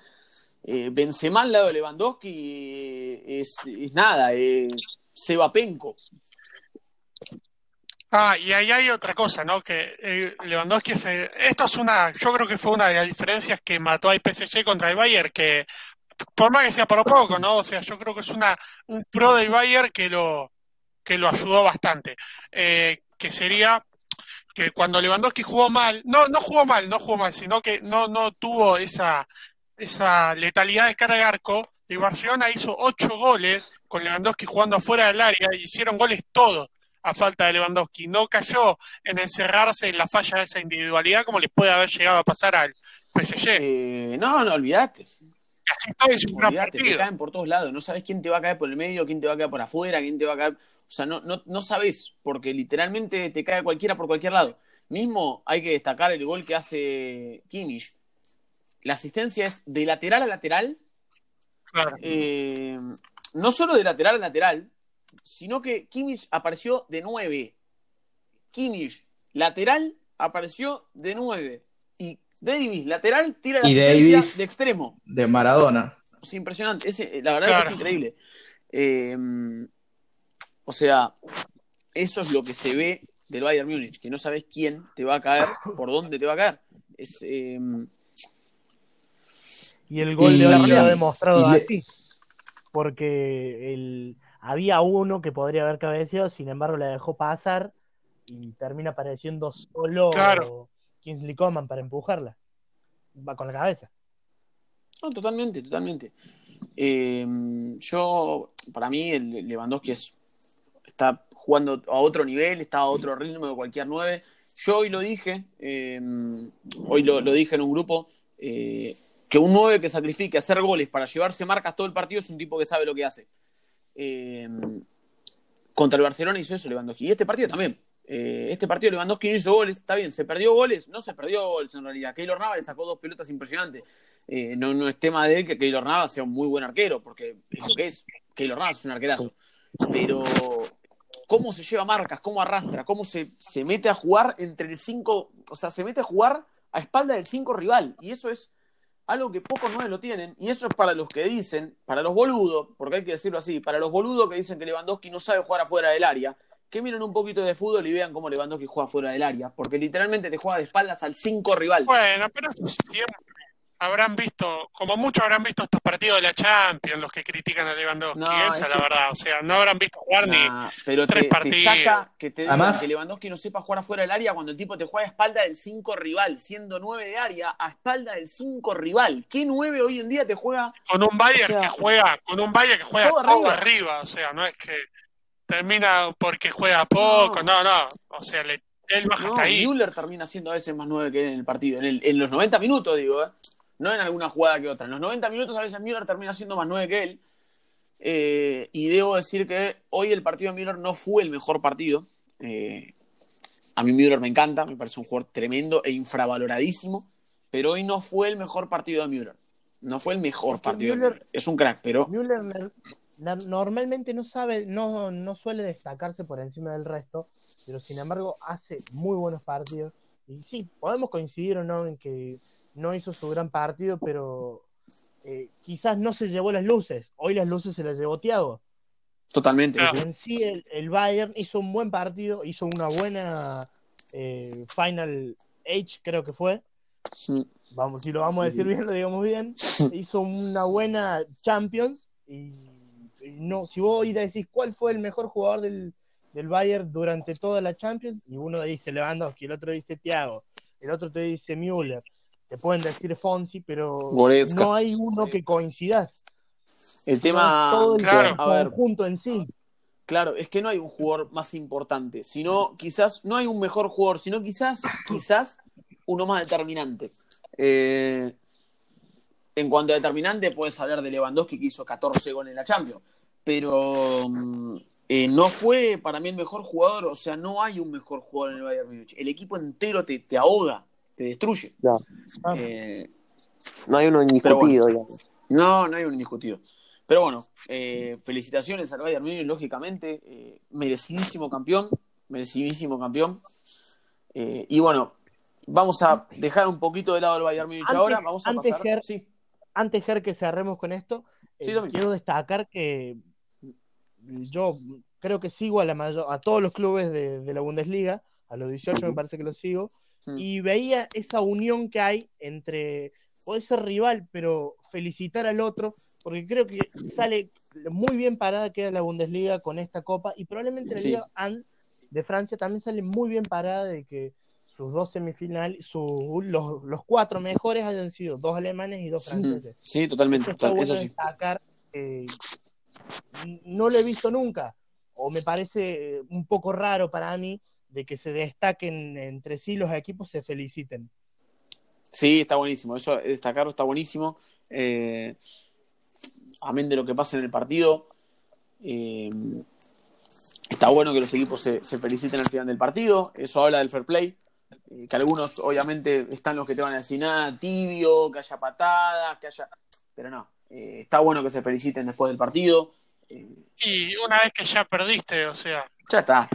eh, Benzema al lado de Lewandowski es, es nada, es Seba Penco. Ah, y ahí hay otra cosa, ¿no? Que eh, Lewandowski es, eh, esto es una, yo creo que fue una de las diferencias que mató al PSG contra el Bayern, que por más que sea por poco, ¿no? O sea, yo creo que es una un pro del Bayern que lo que lo ayudó bastante, Eh, que sería que cuando Lewandowski jugó mal, no no jugó mal, no jugó mal, sino que no no tuvo esa esa letalidad de cara al arco. Y Barcelona hizo ocho goles con Lewandowski jugando afuera del área, y hicieron goles todos a falta de Lewandowski. No cayó en encerrarse en la falla de esa individualidad como les puede haber llegado a pasar al PSG. Eh, no, no, olvídate. Y así todo es un gran Olvídate, te caen por todos lados. No sabes quién te va a caer por el medio, quién te va a caer por afuera, quién te va a caer. O sea, no, no, no sabes, porque literalmente te cae cualquiera por cualquier lado. Mismo hay que destacar el gol que hace Kimmich. La asistencia es de lateral a lateral, Claro. eh, no solo de lateral a lateral, sino que Kimmich apareció de 9. Kimmich, lateral, apareció de 9. Davis, lateral, tira la Y asistencia Davis- de extremo. de Maradona. Es impresionante. Ese, la verdad Claro. que es increíble. Eh, o sea, eso es lo que se ve del Bayern Múnich, que no sabes quién te va a caer, por dónde te va a caer. Es, eh, Y el gol Y- de lo ha demostrado y así. Porque el, había uno que podría haber cabeceado, sin embargo la dejó pasar y termina apareciendo solo Claro. Kingsley Coman para empujarla. Va con la cabeza. no, totalmente, totalmente. Eh, yo, para mí, el Lewandowski es, está jugando a otro nivel, está a otro ritmo de cualquier nueve. Yo hoy lo dije, eh, hoy lo, dije en un grupo, eh, que un 9 que sacrifique hacer goles para llevarse marcas todo el partido es un tipo que sabe lo que hace. Eh, contra el Barcelona hizo eso Lewandowski. Y este partido también. Eh, este partido Lewandowski no hizo goles, está bien, se perdió goles, no se perdió goles en realidad. Keylor Navas le sacó dos pelotas impresionantes. Eh, no, no es tema de que Keylor Navas sea un muy buen arquero, porque es lo que es. Keylor Navas es un arquerazo. Pero cómo se lleva marcas, cómo arrastra, cómo se, se mete a jugar entre el 5, o sea, se mete a jugar a espalda del 5 rival. Y eso es algo que pocos nueve lo tienen. Y eso es para los que dicen, para los boludos, porque hay que decirlo así, para los boludos que dicen que Lewandowski no sabe jugar afuera del área, que miren un poquito de fútbol y vean cómo Lewandowski juega fuera del área. Porque literalmente te juega de espaldas al 5 rival. Bueno, pero eso siempre habrán visto, como muchos habrán visto estos partidos de la Champions, los que critican a Lewandowski, No, esa es es la que- verdad. O sea, no habrán visto jugar ni. Pero te, tres te partidos. saca que te Además- que Lewandowski no sepa jugar afuera del área cuando el tipo te juega a espalda del 5 rival, siendo 9 de área, a espalda del 5 rival. ¿Qué 9 hoy en día te juega? Con un Bayern O sea, que juega, con un Bayern que juega todo todo, arriba. arriba. o sea, no es que termina porque juega poco, no, no, o sea, le- él baja No, hasta ahí. Müller termina siendo a veces más 9 que él en el partido. En, el- en los 90 minutos, digo, ¿eh? no en alguna jugada que otra. En los 90 minutos a veces Müller termina siendo más 9 que él. Eh, y debo decir que hoy el partido de Müller no fue el mejor partido. Eh, a mí Müller me encanta, me parece un jugador tremendo e infravaloradísimo, pero hoy no fue el mejor partido de Müller. No fue el mejor Es que partido. de Müller- Müller. Es un crack, pero Müller normalmente no sabe, no, no suele destacarse por encima del resto, pero sin embargo hace muy buenos partidos. Y sí, podemos coincidir o no en que no hizo su gran partido, pero eh, quizás no se llevó las luces. Hoy las luces se las llevó Thiago. totalmente. En sí, el, el Bayern hizo un buen partido, hizo una buena eh, Final H, creo que fue. Sí. Vamos, si lo vamos a decir bien, lo digamos bien. Hizo una buena Champions. Y no, si vos hoy decís cuál fue el mejor jugador del, del Bayern durante toda la Champions, y uno dice Lewandowski, el otro dice Thiago, el otro te dice Müller, te pueden decir Fonsi, pero Goretzka. no hay uno que coincidas. El tema, todo el Claro. a ver, conjunto en sí. Claro, es que no hay un jugador más importante, sino quizás, no hay un mejor jugador, sino quizás, quizás uno más determinante. Eh, en cuanto a determinante, puedes hablar de Lewandowski que hizo 14 goles en la Champions, pero mm, eh, no fue para mí el mejor jugador, o sea, no hay un mejor jugador en el Bayern Múnich. El equipo entero te, te ahoga, te destruye. Ya. Ah. Eh, No hay uno indiscutido, digamos. no, no hay un indiscutido. Pero bueno, eh, felicitaciones al Bayern Múnich, lógicamente. eh, merecidísimo campeón, merecidísimo campeón. Eh, y bueno, vamos a dejar un poquito de lado el Bayern Múnich ahora. Vamos a antes, pasar. Ger- Sí, antes, Ger, que cerremos con esto, eh, Sí, quiero destacar que yo creo que sigo a, la mayor, a todos los clubes de, de la Bundesliga, a los 18 me parece que los sigo, Mm. y veía esa unión que hay entre, puede ser rival, pero felicitar al otro, porque creo que sale muy bien parada queda la Bundesliga con esta copa, y probablemente la Sí. Liga de Francia también sale muy bien parada de que sus dos semifinales, sus, los, los cuatro mejores hayan sido dos alemanes y dos franceses. Sí, totalmente. Eso total- bueno eso sí. destacar. eh, no lo he visto nunca, o me parece eh, un poco raro para mí de que se destaquen entre sí los equipos, se feliciten. Sí, está buenísimo. Eso, destacarlo está buenísimo. Eh, amén de lo que pasa en el partido. eh, está bueno que los equipos se, se feliciten al final del partido. Eso habla del fair play. Eh, que algunos, obviamente, están los que te van a decir nada, tibio, que haya patadas, que haya. Pero no. eh, está bueno que se feliciten después del partido. Eh, Y una vez que ya perdiste, o sea, ya está.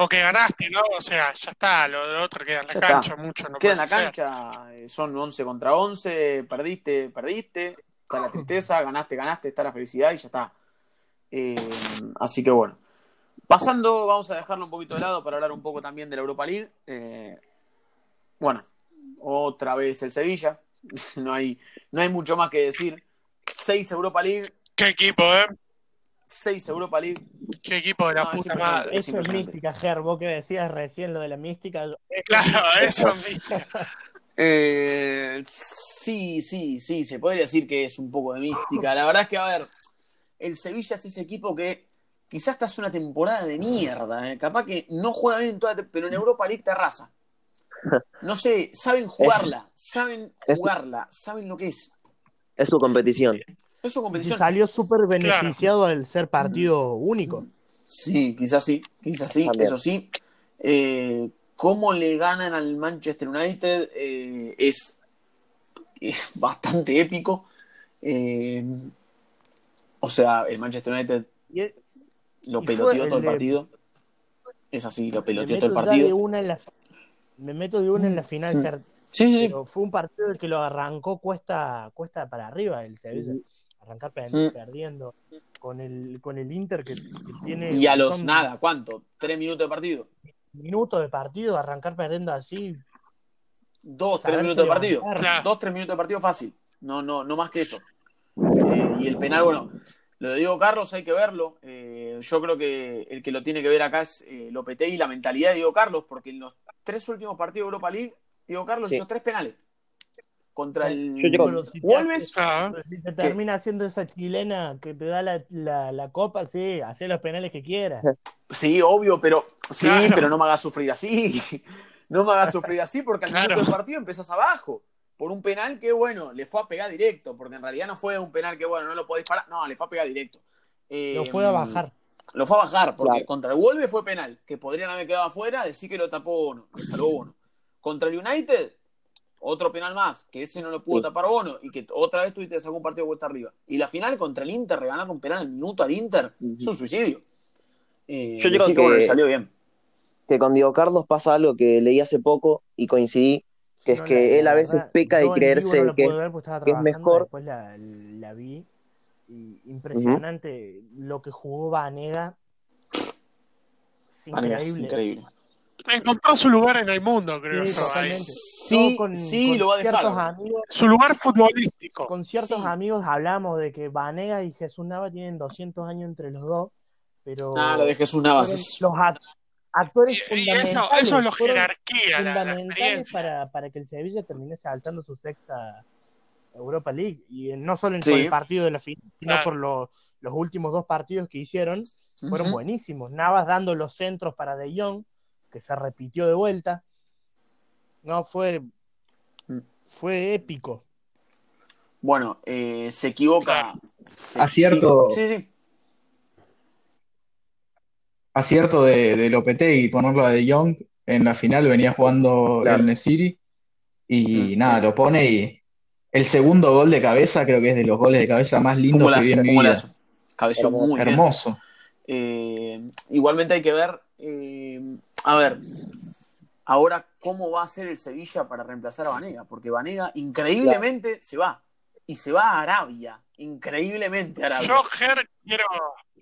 o que ganaste, ¿no? O sea, ya está, lo, lo otro queda en la Ya cancha, está. mucho no Queda en la hacer. cancha, son 11 contra 11, perdiste, perdiste, está la tristeza, ganaste, ganaste, está la felicidad y ya está. Eh, así que bueno. Pasando, vamos a dejarlo un poquito de lado para hablar un poco también de la Europa League. Eh, bueno, otra vez el Sevilla, no hay, no hay mucho más que decir. 6 Europa League, ¿Qué equipo, eh? 6 Europa League. ¿Qué equipo de la No, es puta impresionante. madre? Es Eso es mística, Ger, vos que decías recién lo de la mística. Claro, eso viste. Eh, sí, sí, sí, se podría decir que es un poco de mística. La verdad es que, a ver, el Sevilla es ese equipo que quizás esta es una temporada de mierda. eh. Capaz que no juega bien en toda, pero en Europa League te arrasa. No sé, saben jugarla, saben es- jugarla, saben lo que es. Es su competición. Es su y competición. salió súper beneficiado al ser partido único. Sí, quizás sí, quizás sí, También. eso sí. Eh, cómo le ganan al Manchester United eh, es, es bastante épico. Eh, o sea, el Manchester United Y el- lo peloteó el todo el partido. Es así, lo peloteó todo el ya de partido. una en la, me meto de una en la final, Mm. Ger, Sí, sí, sí. pero fue un partido que lo arrancó cuesta, cuesta para arriba el Sevilla. Arrancar per- perdiendo con el, con el Inter que, que tiene Y a los son nada, ¿cuánto? ¿Tres minutos de partido? minutos de partido, arrancar perdiendo así. Dos, tres minutos de partido. Claro. Dos, tres minutos de partido fácil. No, no, no más que eso. Eh, y el penal, bueno, lo de Diego Carlos hay que verlo. Eh, yo creo que el que lo tiene que ver acá es eh, Lopetegui y la mentalidad de Diego Carlos, porque en los tres últimos partidos de Europa League, Diego Carlos Sí. hizo tres penales. Contra el Yo digo- Pero si te- Wolves, si te termina haciendo esa chilena que te da la, la, la copa, sí, hacer los penales que quieras. sí, obvio, pero sí, Claro. pero no me hagas sufrir así. No me hagas sufrir así porque al Claro. minuto del partido empezás abajo. Por un penal que, bueno, le fue a pegar directo, porque en realidad no fue un penal que, bueno, no lo podés parar. No, le fue a pegar directo. Eh, Lo fue a bajar. Lo fue a bajar, porque Claro. contra el Wolves fue penal, que podrían haber quedado afuera, decir que lo tapó Bono, lo salvó Bono. Contra el United, otro penal más, que ese no lo pudo Sí. tapar Bono, y que otra vez tuviste que un partido de vuelta arriba. Y la final contra el Inter, regalar un penal al minuto al Inter, es un suicidio. Eh, Yo creo decir que- bueno, le salió bien. Que con Diego Carlos pasa algo que leí hace poco y coincidí, que es No, que la- él la a veces verdad, peca de creerse no la que, ver que es mejor. Después la, la vi. Y impresionante lo que jugó Vanega. Es Vanega es increíble. increíble. Encontró su lugar en el mundo, creo Sí, totalmente. Sí, con, sí, con lo va a dejar. ciertos amigos, Su lugar futbolístico. con ciertos Sí. amigos hablamos de que Vanega y Jesús Nava tienen 200 años entre los dos, pero Ah, lo de Jesús fueron es- los act- actores Y, y fundamentales. eso, eso es lo jerarquía, la, la fundamentales experiencia. para, para que el Sevilla terminase alzando su sexta Europa League. Y no solo en Sí. el partido de la final, sino Claro. por lo- los últimos dos partidos que hicieron, fueron buenísimos. Navas dando los centros para De Jong, que se repitió de vuelta. No, fue, Mm. fue épico. Bueno, eh, se equivoca. se- Acierto. Sí, sí. sí. Acierto de, de Lopetegui ponerlo a De Jong. En la final venía jugando Claro. el Nesiri. Y Mm, nada, sí. lo pone y el segundo gol de cabeza creo que es de los goles de cabeza más lindos que vi en mi vida. Hermoso. muy bien. Hermoso. Eh, igualmente hay que ver, eh, a ver, ahora cómo va a ser el Sevilla para reemplazar a Vanega, porque Vanega increíblemente se va y se va a Arabia, increíblemente a Arabia. Yo, Ger, quiero,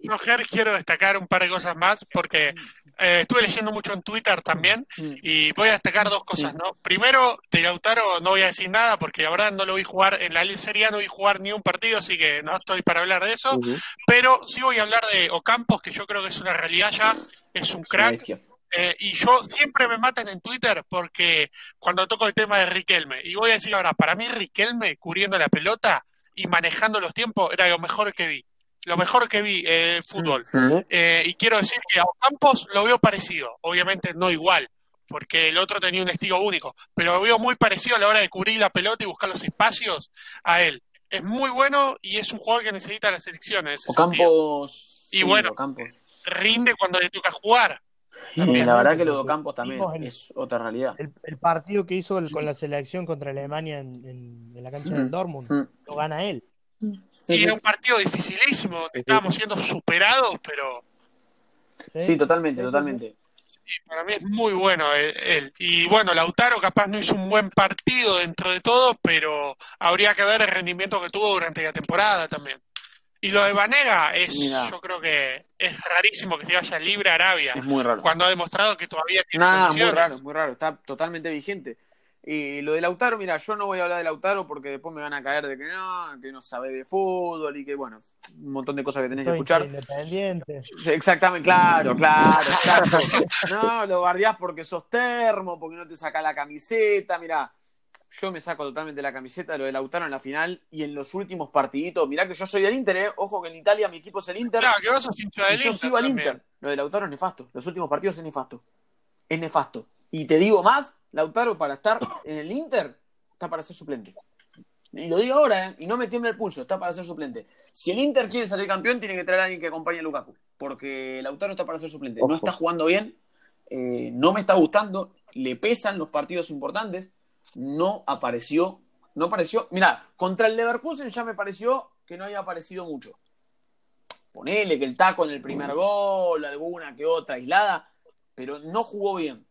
yo, Ger, quiero destacar un par de cosas más porque eh, estuve leyendo mucho en Twitter también Mm, y voy a destacar dos cosas. ¿no? Primero, de Lautaro no voy a decir nada porque la verdad no lo vi jugar en la Serie no vi jugar ni un partido, así que no estoy para hablar de eso. Pero sí voy a hablar de Ocampos, que yo creo que es una realidad ya, es un crack. Eh, y yo siempre me matan en Twitter porque cuando toco el tema de Riquelme, y voy a decir ahora, para mí Riquelme cubriendo la pelota y manejando los tiempos era lo mejor que vi. Lo mejor que vi eh, el fútbol. Mm, Eh, y quiero decir que a Ocampos lo veo parecido, obviamente no igual, porque el otro tenía un estilo único, pero lo veo muy parecido a la hora de cubrir la pelota y buscar los espacios a él. Es muy bueno y es un jugador que necesita la selección en ese sentido. Ocampos. Y sí, bueno, Ocampos. Rinde cuando le toca jugar. Y la verdad que lo de Ocampos también es otra realidad. El, el partido que hizo el- con la selección contra Alemania en, en- en la cancha Mm, del Dortmund, mm. lo gana él. Y era un partido dificilísimo, donde estábamos siendo superados, pero Sí, totalmente, totalmente. sí, para mí es muy bueno él, él. Y bueno, Lautaro capaz no hizo un buen partido dentro de todo, pero habría que ver el rendimiento que tuvo durante la temporada también. Y lo de Vanega es, Mira. yo creo que es rarísimo que se vaya libre a Arabia, Es muy raro. cuando ha demostrado que todavía tiene Nada, muy raro, muy raro. Está totalmente vigente. Y lo de Lautaro, mira, yo no voy a hablar de Lautaro porque después me van a caer de que no, que no sabe de fútbol y que, bueno, un montón de cosas que tenés que Soy escuchar. independiente. Exactamente, claro, claro, exacto. No, lo guardiás porque sos termo, porque no te sacás la camiseta. Mirá, yo me saco totalmente la camiseta de lo de Lautaro en la final y en los últimos partiditos. Mirá que yo soy del Inter, ¿eh? Ojo que en Italia mi equipo es el Inter. Claro, que vos sos hincha del yo Inter sigo al. Inter. Lo de Lautaro es nefasto. Los últimos partidos es nefasto. Es nefasto. Y te digo más, Lautaro para estar en el Inter está para ser suplente. Y lo digo ahora, ¿eh? y no me tiembla el pulso, está para ser suplente. Si el Inter quiere salir campeón, tiene que traer a alguien que acompañe a Lukaku. Porque Lautaro está para ser suplente. No está jugando bien, eh, no me está gustando, le pesan los partidos importantes, no apareció, no apareció. Mira, contra el Leverkusen ya me pareció que no había aparecido mucho. Ponele que el taco en el primer gol, alguna que otra aislada, pero no jugó bien.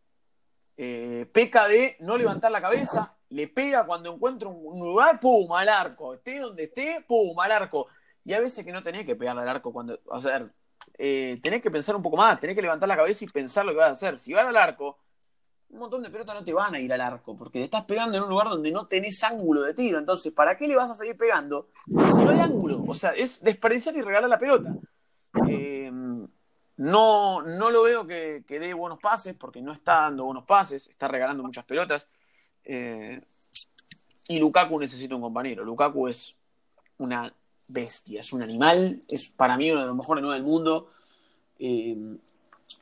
Eh, peca de no levantar la cabeza, le pega cuando encuentra un lugar, pum, al arco. Esté donde esté, pum, al arco. Y a veces que no tenés que pegarle al arco cuando. O sea, eh, tenés que pensar un poco más, tenés que levantar la cabeza y pensar lo que vas a hacer. Si vas al arco, un montón de pelotas no te van a ir al arco, porque le estás pegando en un lugar donde no tenés ángulo de tiro. Entonces, ¿para qué le vas a seguir pegando si no hay ángulo? O sea, es desperdiciar y regalar la pelota. Eh, no, no lo veo que, que dé buenos pases, porque no está dando buenos pases, está regalando muchas pelotas. Eh, y Lukaku necesita un compañero. Lukaku es una bestia, es un animal, es para mí uno de los mejores nueve del mundo. Eh,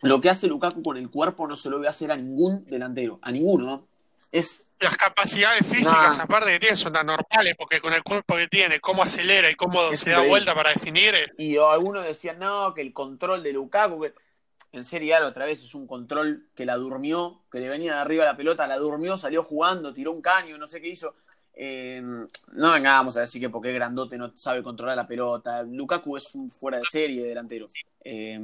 lo que hace Lukaku con el cuerpo no se lo ve hacer a ningún delantero, a ninguno. ¿no? Es las capacidades físicas, Nah. aparte que tiene, son anormales, porque con el cuerpo que tiene, cómo acelera y cómo Es se da vuelta para definir, es- Y algunos decían, no, que el control de Lukaku, que en Serie A otra vez es un control que la durmió, que le venía de arriba la pelota, la durmió, salió jugando, tiró un caño, no sé qué hizo. Eh, no vengamos a decir que porque es grandote no sabe controlar la pelota. Lukaku es un fuera de serie delantero. Eh,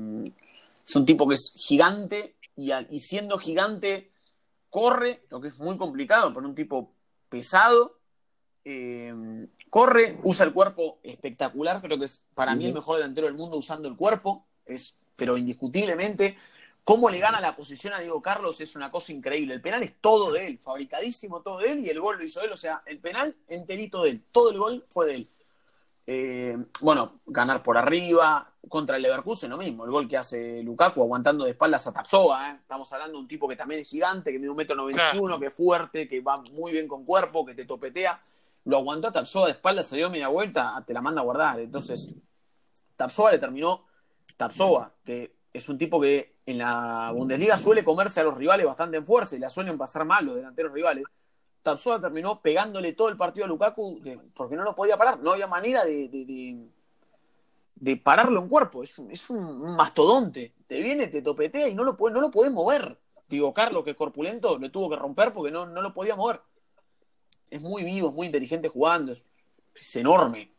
es un tipo que es gigante y siendo gigante corre, lo que es muy complicado para un tipo pesado. Eh, corre, usa el cuerpo espectacular, creo que es para mí el mejor delantero del mundo usando el cuerpo, es, pero indiscutiblemente. Cómo le gana la posición a Diego Carlos es una cosa increíble. El penal es todo de él, fabricadísimo todo de él y el gol lo hizo él. O sea, el penal enterito de él. Todo el gol fue de él. Eh, bueno, ganar por arriba. Contra el Leverkusen lo mismo. El gol que hace Lukaku aguantando de espaldas a Tapsoba. ¿eh? Estamos hablando de un tipo que también es gigante, que mide un metro noventa y uno, que es fuerte, que va muy bien con cuerpo, que te topetea. Lo aguantó a Tapsoba de espaldas, se dio media vuelta, te la manda a guardar. Entonces, Tapsoba le terminó. Tapsoba, que es un tipo que en la Bundesliga suele comerse a los rivales bastante en fuerza y la suelen pasar mal los delanteros rivales. Tapsoba terminó pegándole todo el partido a Lukaku porque no lo podía parar. No había manera de, de, de- de pararlo en cuerpo. Es un, es un- mastodonte. Te viene, te topetea y no lo, puede, no lo podés mover. Digo, Carlos, que es corpulento, lo tuvo que romper porque no, no lo podía mover. Es muy vivo, es muy inteligente jugando. Es, es enorme.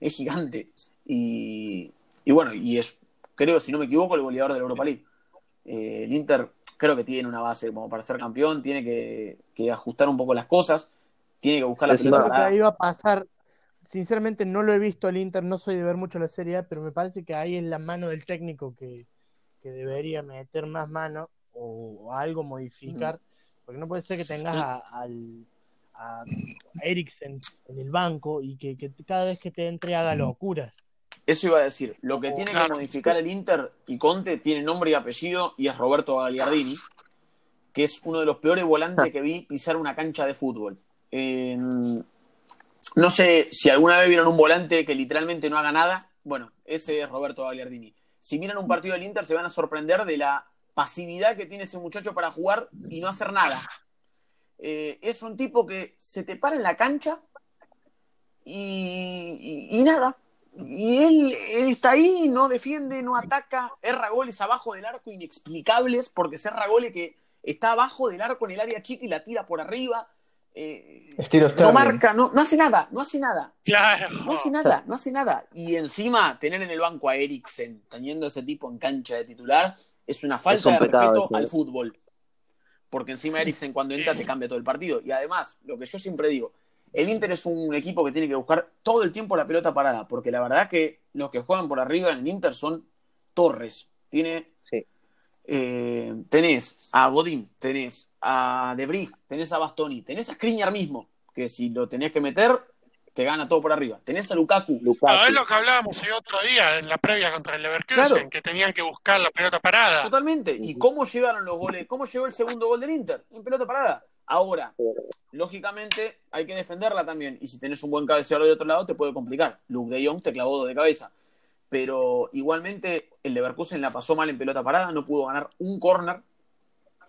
Es gigante. Y, y bueno, y es, creo, si no me equivoco, el goleador de la Europa League. Eh, el Inter creo que tiene una base como para ser campeón, tiene que, que ajustar un poco las cosas, tiene que buscar la Encima- Creo que ahí va a pasar. Sinceramente no lo he visto al Inter, no soy de ver mucho la Serie A, pero me parece que ahí es la mano del técnico que, que debería meter más mano o, o algo modificar, porque no puede ser que tengas a, al, a Eriksen en el banco y que, que cada vez que te entre haga locuras. Eso iba a decir. Lo que tiene que modificar el Inter y Conte tiene nombre y apellido y es Roberto Gagliardini, que es uno de los peores volantes que vi pisar una cancha de fútbol. Eh, no sé si alguna vez vieron un volante que literalmente no haga nada. Bueno, ese es Roberto Gagliardini. Si miran un partido del Inter se van a sorprender de la pasividad que tiene ese muchacho para jugar y no hacer nada. Eh, es un tipo que se te para en la cancha y, nada. Y él, él está ahí, no defiende, no ataca, erra goles abajo del arco inexplicables, porque se erra goles que está abajo del arco en el área chica y la tira por arriba. Eh, Estilo no marca, no, no hace nada, no hace nada. Claro. No hace nada, no hace nada. Y encima tener en el banco a Eriksen, teniendo ese tipo en cancha de titular, es una falta Es un de pecado respeto ese. al fútbol. Porque encima Eriksen cuando entra te cambia todo el partido. Y además, lo que yo siempre digo, el Inter es un equipo que tiene que buscar todo el tiempo la pelota parada, porque la verdad que los que juegan por arriba en el Inter son torres. Tiene, Sí. eh, tenés a Godín, tenés a Debris, tenés a Bastoni, tenés a Skriniar mismo, que si lo tenés que meter, te gana todo por arriba. Tenés a Lukaku, Lukaku. No, es lo que hablábamos el otro día en la previa contra el Leverkusen, Claro. que tenían que buscar la pelota parada. Totalmente. ¿Y cómo llegaron los goles? ¿Cómo llegó el segundo gol del Inter? En pelota parada. Ahora, lógicamente, hay que defenderla también. Y si tenés un buen cabeceador de otro lado, te puede complicar. Luke de Jong te clavó dos de cabeza. Pero igualmente, el Leverkusen la pasó mal en pelota parada, no pudo ganar un córner.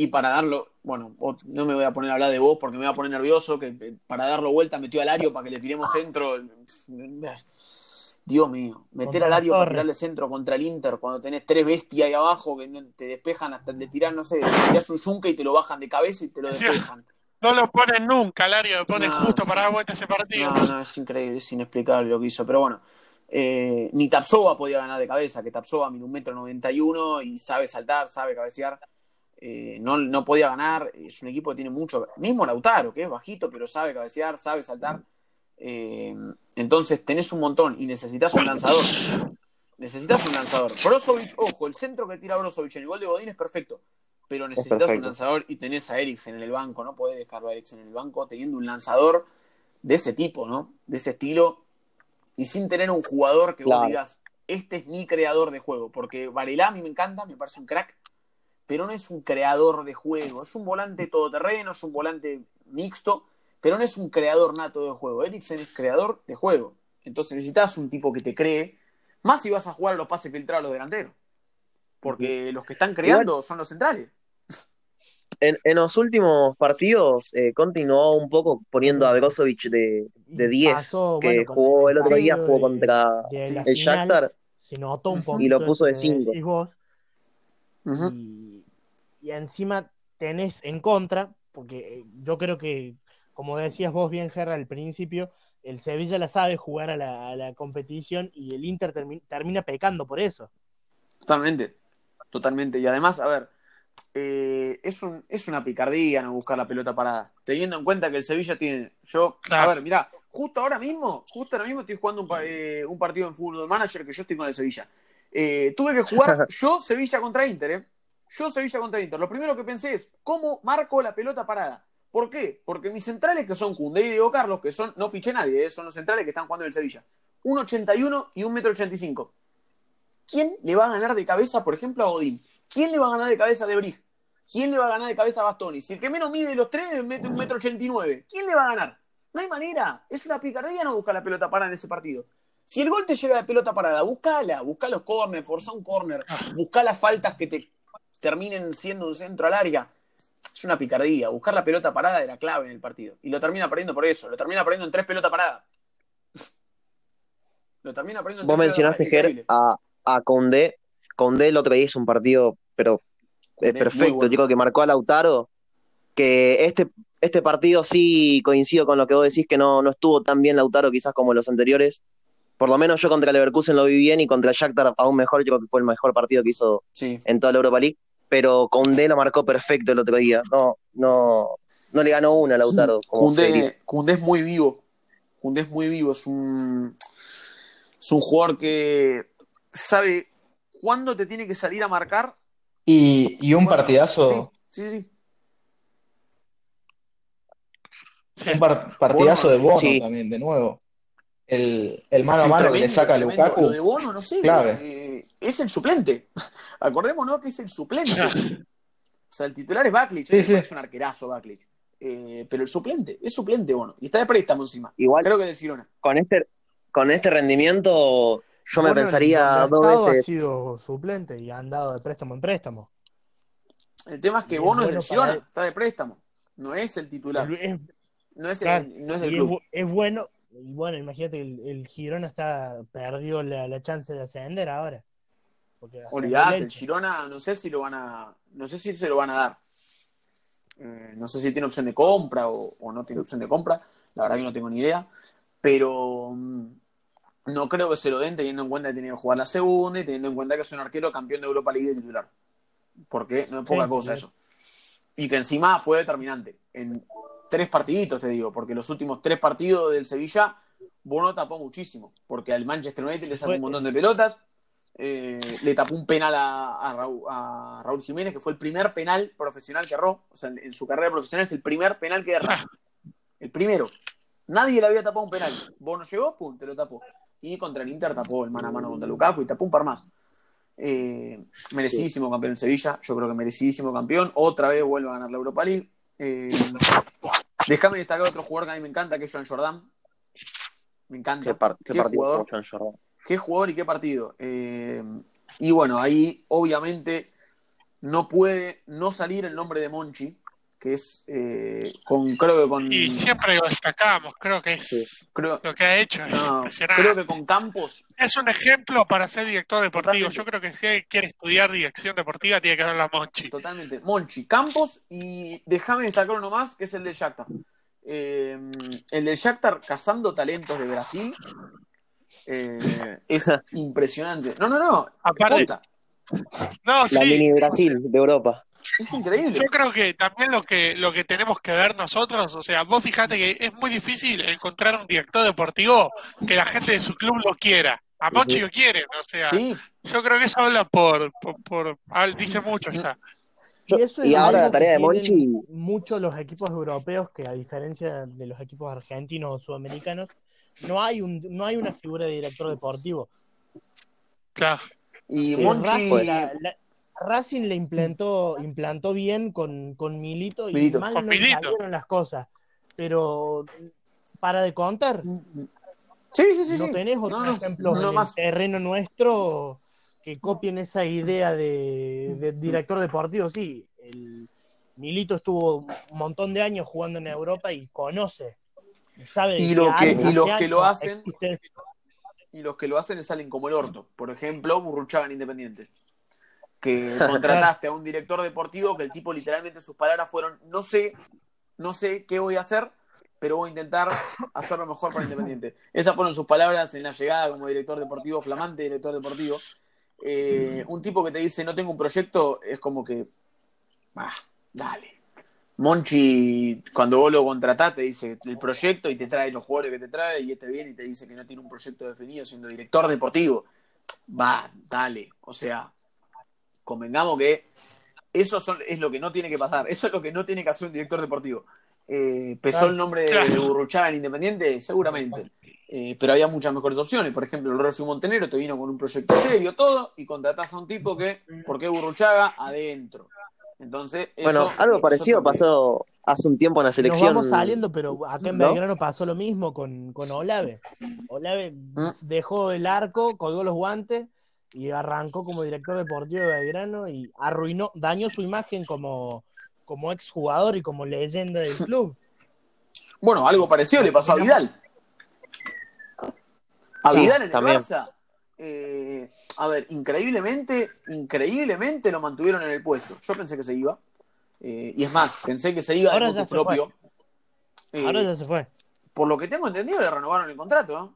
Y para darlo, bueno, no me voy a poner a hablar de vos porque me voy a poner nervioso, que para darlo vuelta metió al Ario para que le tiremos centro. Dios mío, meter al Ario para tirarle centro contra el Inter cuando tenés tres bestias ahí abajo que te despejan hasta de tirar, no sé, tirás un yunque y te lo bajan de cabeza y te lo despejan. No lo ponen nunca, Lario, lo ponen No, justo para dar vuelta ese partido. No, no, es increíble, es inexplicable lo que hizo. Pero bueno, eh, ni Tapsova podía ganar de cabeza, que Tapsova mide un metro noventa y uno y sabe saltar, sabe cabecear. Eh, no, no podía ganar. Es un equipo que tiene mucho. Mismo Lautaro, que es bajito, pero sabe cabecear, sabe saltar. Eh, entonces tenés un montón y necesitas un lanzador. Necesitas un lanzador. Brozovic, ojo, el centro que tira Brozovic en el gol de Godín es perfecto. Pero necesitas un lanzador y tenés a Eriksen en el banco. No podés dejarlo a Eriksen en el banco teniendo un lanzador de ese tipo, ¿no? De ese estilo. Y sin tener un jugador que Claro. vos digas, este es mi creador de juego. Porque Varela a mí me encanta, me parece un crack. Pero no es un creador de juego. Es un volante todoterreno, es un volante mixto. Pero no es un creador nato de juego. Eriksen es creador de juego. Entonces necesitas un tipo que te cree. Más si vas a jugar a los pases filtrados a los delanteros. Porque los que están creando son los centrales. en, en los últimos partidos eh, continuó un poco poniendo a Brozovic de, de Y 10, pasó, que bueno, jugó el otro día, jugó de- contra el final, Shakhtar. Se notó un Ujú. poquito Y lo puso de que cinco. decís vos, Ujú. Y, encima tenés en contra, porque eh, yo creo que, como decías vos bien, Gerra, al principio, el Sevilla la sabe jugar a la, a la competición y el Inter termi- termina pecando por eso. Totalmente, totalmente. Y además, a ver, eh, es, un, es una picardía no buscar la pelota parada. Teniendo en cuenta que el Sevilla tiene. Yo, a ver, mirá, justo ahora mismo, justo ahora mismo estoy jugando un, pa- eh, un partido en Fútbol Manager que yo estoy con el Sevilla. Eh, tuve que jugar yo Sevilla contra Inter, ¿eh? Yo Sevilla contra Inter. Lo primero que pensé es, ¿cómo marco la pelota parada? ¿Por qué? Porque mis centrales, que son Cundé y Diego Carlos, que son, no fiché nadie, ¿eh? son los centrales que están jugando en el Sevilla. 1,81 y 1,85 m. ¿Quién le va a ganar de cabeza, por ejemplo, a Godín? ¿Quién le va a ganar de cabeza a Debrig? ¿Quién le va a ganar de cabeza a Bastoni? Si el que menos mide de los tres mete un metro ochenta y nueve, ¿quién le va a ganar? No hay manera. Es una picardía no buscar la pelota parada en ese partido. Si el gol te llega de pelota parada, buscala, busca los corners, forza un corner, busca las faltas que te terminen siendo un centro al área. Es una picardía. Buscar la pelota parada era clave en el partido. Y lo termina perdiendo por eso. Lo termina perdiendo en tres pelotas paradas. Lo termina perdiendo en Vos tres mencionaste, pelotas paradas. Ger, a, a Condé. Condé el otro día hizo un partido, pero eh, perfecto. bueno. Creo que marcó a Lautaro. Que este, este partido sí coincido con lo que vos decís, que no, no estuvo tan bien Lautaro quizás como los anteriores. Por lo menos yo contra Leverkusen lo vi bien y contra Shakhtar aún mejor. Yo creo que fue el mejor partido que hizo Sí. en toda la Europa League. Pero Condé lo marcó perfecto el otro día. No, no, no le ganó una a Lautaro. Koundé es muy vivo. Koundé es muy vivo. Es un, es un jugador que sabe cuándo te tiene que salir a marcar. Y, y un Bueno, partidazo, Sí, sí, sí. Sí. un par- partidazo de Bono, sí. también, de nuevo. El, el mano a mano que le saca a. Lukaku. Lo de Bono, no sé. Clave. eh, es el suplente. Acordémonos que es el suplente. O sea, el titular es Baklich. Sí, parece un arquerazo Baklich. Eh, pero el suplente, es suplente Bono. Y está de préstamo encima. Igual Creo que de Girona. con este, con este rendimiento, yo me pensaría dos ha estado Ha veces. sido suplente y ha andado de préstamo en préstamo. El tema es que es Bono es bueno del Girona, está de préstamo. No es el titular. Es, No es, el- claro, no es del y es, club. bu- es bueno, y bueno, imagínate, el, el Girona está perdió la, la chance de ascender ahora. Olvídate, el. Girona no sé si lo van a. No sé si se lo van a dar. Eh, no sé si tiene opción de compra o, o no tiene opción de compra. La verdad que no tengo ni idea. Pero mm, no creo que se lo den teniendo en cuenta que tiene que jugar la segunda y teniendo en cuenta que es un arquero campeón de Europa League de titular. Porque no es poca Sí, cosa sí. eso. Y que encima fue determinante. En tres partiditos, te digo, porque los últimos tres partidos del Sevilla, Bono tapó muchísimo. Porque al Manchester United le sacó un montón de pelotas. Eh, le tapó un penal a, a Raúl, a Raúl Jiménez, que fue el primer penal profesional que erró. O sea, en, en su carrera profesional es el primer penal que erra. El primero. Nadie le había tapado un penal. Bono llegó, pum, te lo tapó. Y contra el Inter tapó el mano a mano contra Lukaku y tapó un par más. Eh, merecidísimo campeón en Sevilla, yo creo que merecidísimo campeón. Otra vez vuelve a ganar la Europa League. Eh, déjame destacar otro jugador que a mí me encanta, que es Joan Jordan. Me encanta. ¿Qué, par- qué Qué partido Joan Jordan? Qué jugador y qué partido. Eh, y bueno, ahí obviamente no puede no salir el nombre de Monchi, que es eh, con, creo que con. Y siempre lo destacamos, creo que es Sí. creo, lo que ha hecho es no, impresionante. creo que con Campos. Es un ejemplo para ser director deportivo. Totalmente. Yo creo que si alguien quiere estudiar dirección deportiva, tiene que ver la Monchi. Totalmente. Monchi, Campos y déjame destacar uno más, que es el del Shakhtar. Eh, el del Shakhtar cazando talentos de Brasil eh, es impresionante. No, no, no. Aparte- No, La sí. mini Brasil de Europa. es increíble. Yo creo que también lo que lo que tenemos que ver nosotros, o sea, vos fijate que es muy difícil encontrar un director deportivo que la gente de su club lo quiera. A Monchi Ujú. lo quieren, o sea, Sí, yo creo que eso habla por, por, por- dice mucho ya. Eso y es ahora la tarea de Monchi, Muchos los equipos europeos que a diferencia de los equipos argentinos o sudamericanos, no hay un no hay una figura de director deportivo. Claro. y Sí, Monchi. Racing, la- la- Racing le implantó, implantó bien con, con Milito y Milito. mal Con no le Milito. salieron las cosas. Pero para de contar, Sí, sí, sí. no sí. tenés otros No, no, ejemplos no en más. el terreno nuestro que copien esa idea de, de director deportivo. Sí, el Milito estuvo un montón de años jugando en Europa y conoce, sabe Y lo que- y los que lo hacen- existe y los que lo hacen le salen como el orto. Por ejemplo, Burruchaga en Independiente. Que contrataste a un director deportivo que el tipo literalmente sus palabras fueron, no sé, no sé qué voy a hacer, pero voy a intentar hacerlo mejor para Independiente. Esas fueron sus palabras en la llegada como director deportivo, flamante director deportivo. Eh, un tipo que te dice, no tengo un proyecto, es como que, ah, dale. Monchi, cuando vos lo contratás, te dice el proyecto y te trae los jugadores que te trae y este viene y te dice que no tiene un proyecto definido siendo director deportivo. Va, dale. O sea, convengamos que eso son- es lo que no tiene que pasar. Eso es lo que no tiene que hacer un director deportivo. Eh, ¿Pesó Claro. el nombre de, Claro. de Burruchaga en Independiente? Seguramente. Eh, pero había muchas mejores opciones. Por ejemplo, el Refi Montenegro te vino con un proyecto serio, todo, y contratás a un tipo que, ¿por qué Burruchaga? Adentro. Entonces, Bueno, algo eso parecido también. pasó hace un tiempo en la Nos selección. vamos saliendo, pero acá en ¿no? Belgrano pasó lo mismo con, con Olave. Olave Mm. dejó el arco, colgó los guantes y arrancó como director deportivo de Belgrano y arruinó, dañó su imagen como, como exjugador y como leyenda del club. Bueno, algo parecido le pasó a Vidal. A Sí, Vidal en el también. Barça. eh, a ver, increíblemente, increíblemente lo mantuvieron en el puesto. Yo pensé que se iba. eh, y es más, pensé que se iba Ahora ya se propio. Eh, Ahora ya se fue. Por lo que tengo entendido, le renovaron el contrato. ¿no?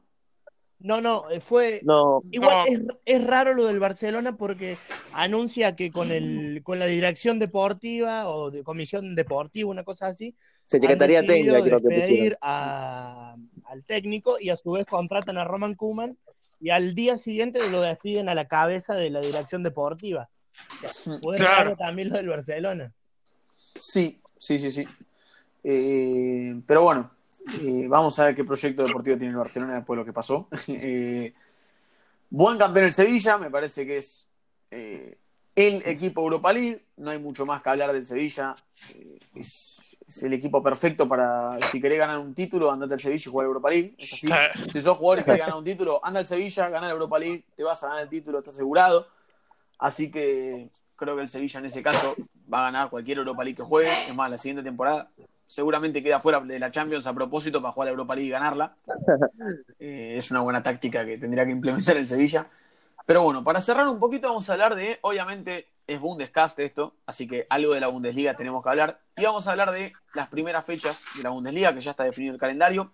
No, no, eh, fue. No, Igual No. es, es raro lo del Barcelona porque anuncia que con el con la dirección deportiva o de comisión deportiva, una cosa así, Secretaría han Técnica creo que a- al técnico y a su vez contratan a Roman Kuman y al día siguiente lo despiden a la cabeza de la dirección deportiva. O sea, Claro. también lo del Barcelona. Sí, sí, sí, sí. Eh, pero bueno, eh, vamos a ver qué proyecto deportivo tiene el Barcelona después de lo que pasó. Eh, buen campeón el Sevilla, me parece que es el equipo Europa League. No hay mucho más que hablar del Sevilla. Es, es el equipo perfecto para, si querés ganar un título, andate al Sevilla y jugar Europa League. Es así. Sí. Si sos jugador y querés ganar un título, anda al Sevilla, gana la Europa League, te vas a ganar el título, está asegurado. Así que creo que el Sevilla en ese caso va a ganar cualquier Europa League que juegue. Es más, la siguiente temporada seguramente queda fuera de la Champions a propósito para jugar la Europa League y ganarla. Eh, es una buena táctica que tendría que implementar el Sevilla. Pero bueno, para cerrar un poquito vamos a hablar de, obviamente es Bundescast esto, así que algo de la Bundesliga tenemos que hablar. Y vamos a hablar de las primeras fechas de la Bundesliga, que ya está definido el calendario.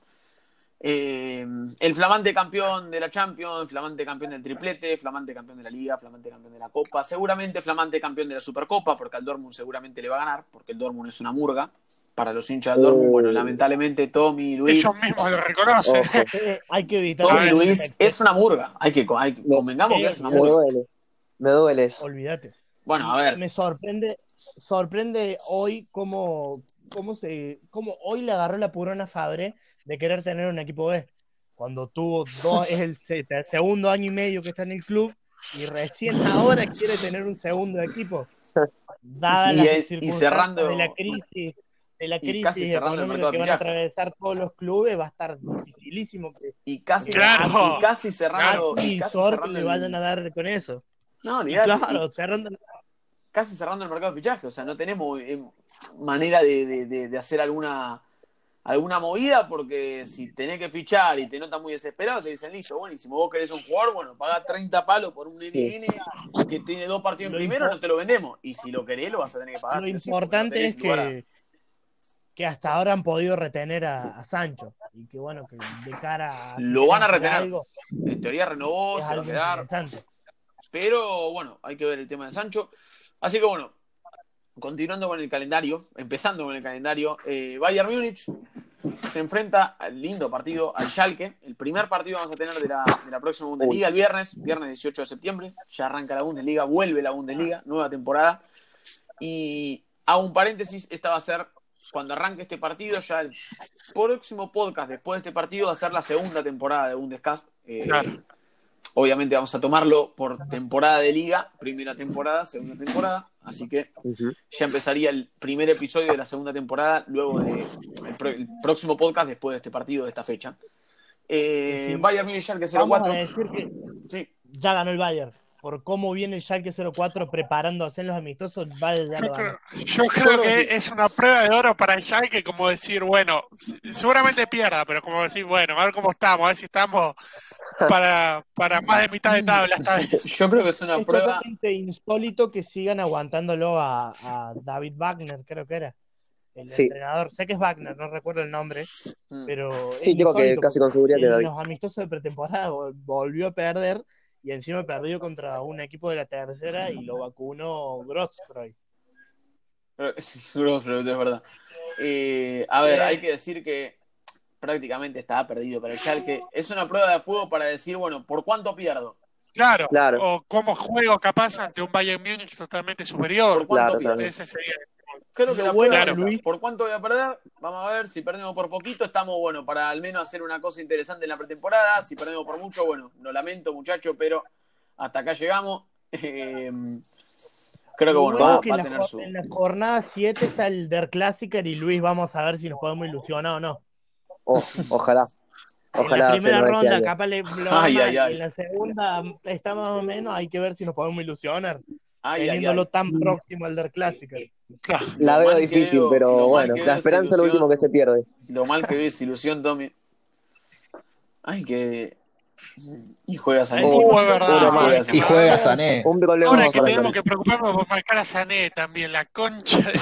Eh, el flamante campeón de la Champions, flamante campeón del triplete, flamante campeón de la Liga, flamante campeón de la Copa, seguramente flamante campeón de la Supercopa, porque al Dortmund seguramente le va a ganar, porque el Dortmund es una murga. Para los hinchas del Dortmund, Oh. bueno, lamentablemente Tommy y Luis, Ellos mismos lo reconocen. Hay que evitar Tommy y Luis es una murga. Hay que, hay Me- convengamos que es una me murga. duele. Me duele eso. Olvídate. Bueno, a ver, Me sorprende, sorprende hoy cómo, cómo se, cómo hoy le agarró la purona a Fabre de querer tener un equipo B. Cuando tuvo dos, es el se- el segundo año y medio que está en el club y recién ahora quiere tener un segundo equipo. Dadas Y- las y- cerrando- de la crisis, de la y crisis casi cerrando el económica mercado que van a atravesar todos los clubes, va a estar dificilísimo que y casi, Claro. y casi cerrando. Y casi le el- vayan a dar con eso. No, olvidate, claro, y cerrando, casi cerrando el mercado de fichaje. O sea, no tenemos eh, manera de, de- de- de hacer alguna alguna movida porque si tenés que fichar y te notas muy desesperado, te dicen, listo, buenísimo, vos querés un jugador, bueno, pagá 30 palos por un NN que tiene dos partidos en primero, no te lo vendemos. Y si lo querés, lo vas a tener que pagar. Lo importante es a- que, que hasta ahora han podido retener a, a Sancho y que bueno, que de cara a Lo van a retener. algo, En teoría renovó, se va a quedar. interesante. Pero bueno, hay que ver el tema de Sancho. Así que bueno, continuando con el calendario, empezando con el calendario, eh, Bayern Múnich se enfrenta al lindo partido, al Schalke. El primer partido vamos a tener de la, de la próxima Bundesliga el viernes, viernes 18 de septiembre. Ya arranca la Bundesliga, vuelve la Bundesliga, nueva temporada. Y hago un paréntesis, esta va a ser cuando arranque este partido, ya el próximo podcast después de este partido va a ser la segunda temporada de Bundescast. Eh, Claro. Obviamente vamos a tomarlo por temporada de liga, primera temporada, segunda temporada, así que ya empezaría el primer episodio de la segunda temporada, luego del próximo podcast después de este partido, de esta fecha. Eh, Sí. Bayern Munich Schalke Vamos a 04. decir que Sí, ya ganó el Bayern. por cómo viene el Schalke 04 preparándose en los amistosos, vale, ya Yo lo creo, ganó. yo creo que es una prueba de oro para el Schalke, como decir, bueno, seguramente pierda, pero como decir, bueno, a ver cómo estamos, a ver si estamos para, para más de mitad de tabla esta vez. Yo creo que es una Es prueba. insólito que sigan aguantándolo a, a David Wagner, creo que era. El Sí. entrenador, sé que es Wagner, no recuerdo el nombre, Mm. pero Sí, creo que casi con seguridad que en David. los amistosos de pretemporada vol- volvió a perder y encima perdió contra un equipo de la tercera y lo vacunó Bro, pero es verdad. Eh, a ver, Eh. hay que decir que prácticamente estaba perdido para el Schalke. Es una prueba de fuego para decir, bueno, ¿por cuánto pierdo? Claro, Claro. o cómo juego capaz ante un Bayern Múnich totalmente ¿Por superior. cuánto Claro, pierdo? claro. Ese sería. Creo que la bueno, es. Luis- ¿Por cuánto voy a perder? Vamos a ver. Si perdemos por poquito, estamos, bueno, para al menos hacer una cosa interesante en la pretemporada. Si perdemos por mucho, bueno, lo lamento, muchachos, pero hasta acá llegamos. Eh, creo que, bueno, bueno va, que a la, tener su... en la jornada 7 está el Der Klassiker y Luis, vamos a ver si nos podemos ilusionar o no. Oh, ojalá. En la Ojalá primera este ronda capaz le Ay, ay, en la segunda está más o menos, hay que ver si nos podemos ilusionar, teniéndolo ay. tan próximo al Der. Claro. La veo difícil, veo- pero bueno, la esperanza es lo último que se pierde. Lo mal que ves ilusión, Tommy. Ay, que. Y juega Sané. Ay, es verdad. Uno más. Ay, Y juega Sané. Un Ahora es que tenemos Sané. que preocuparnos por marcar a Sané también, la concha de...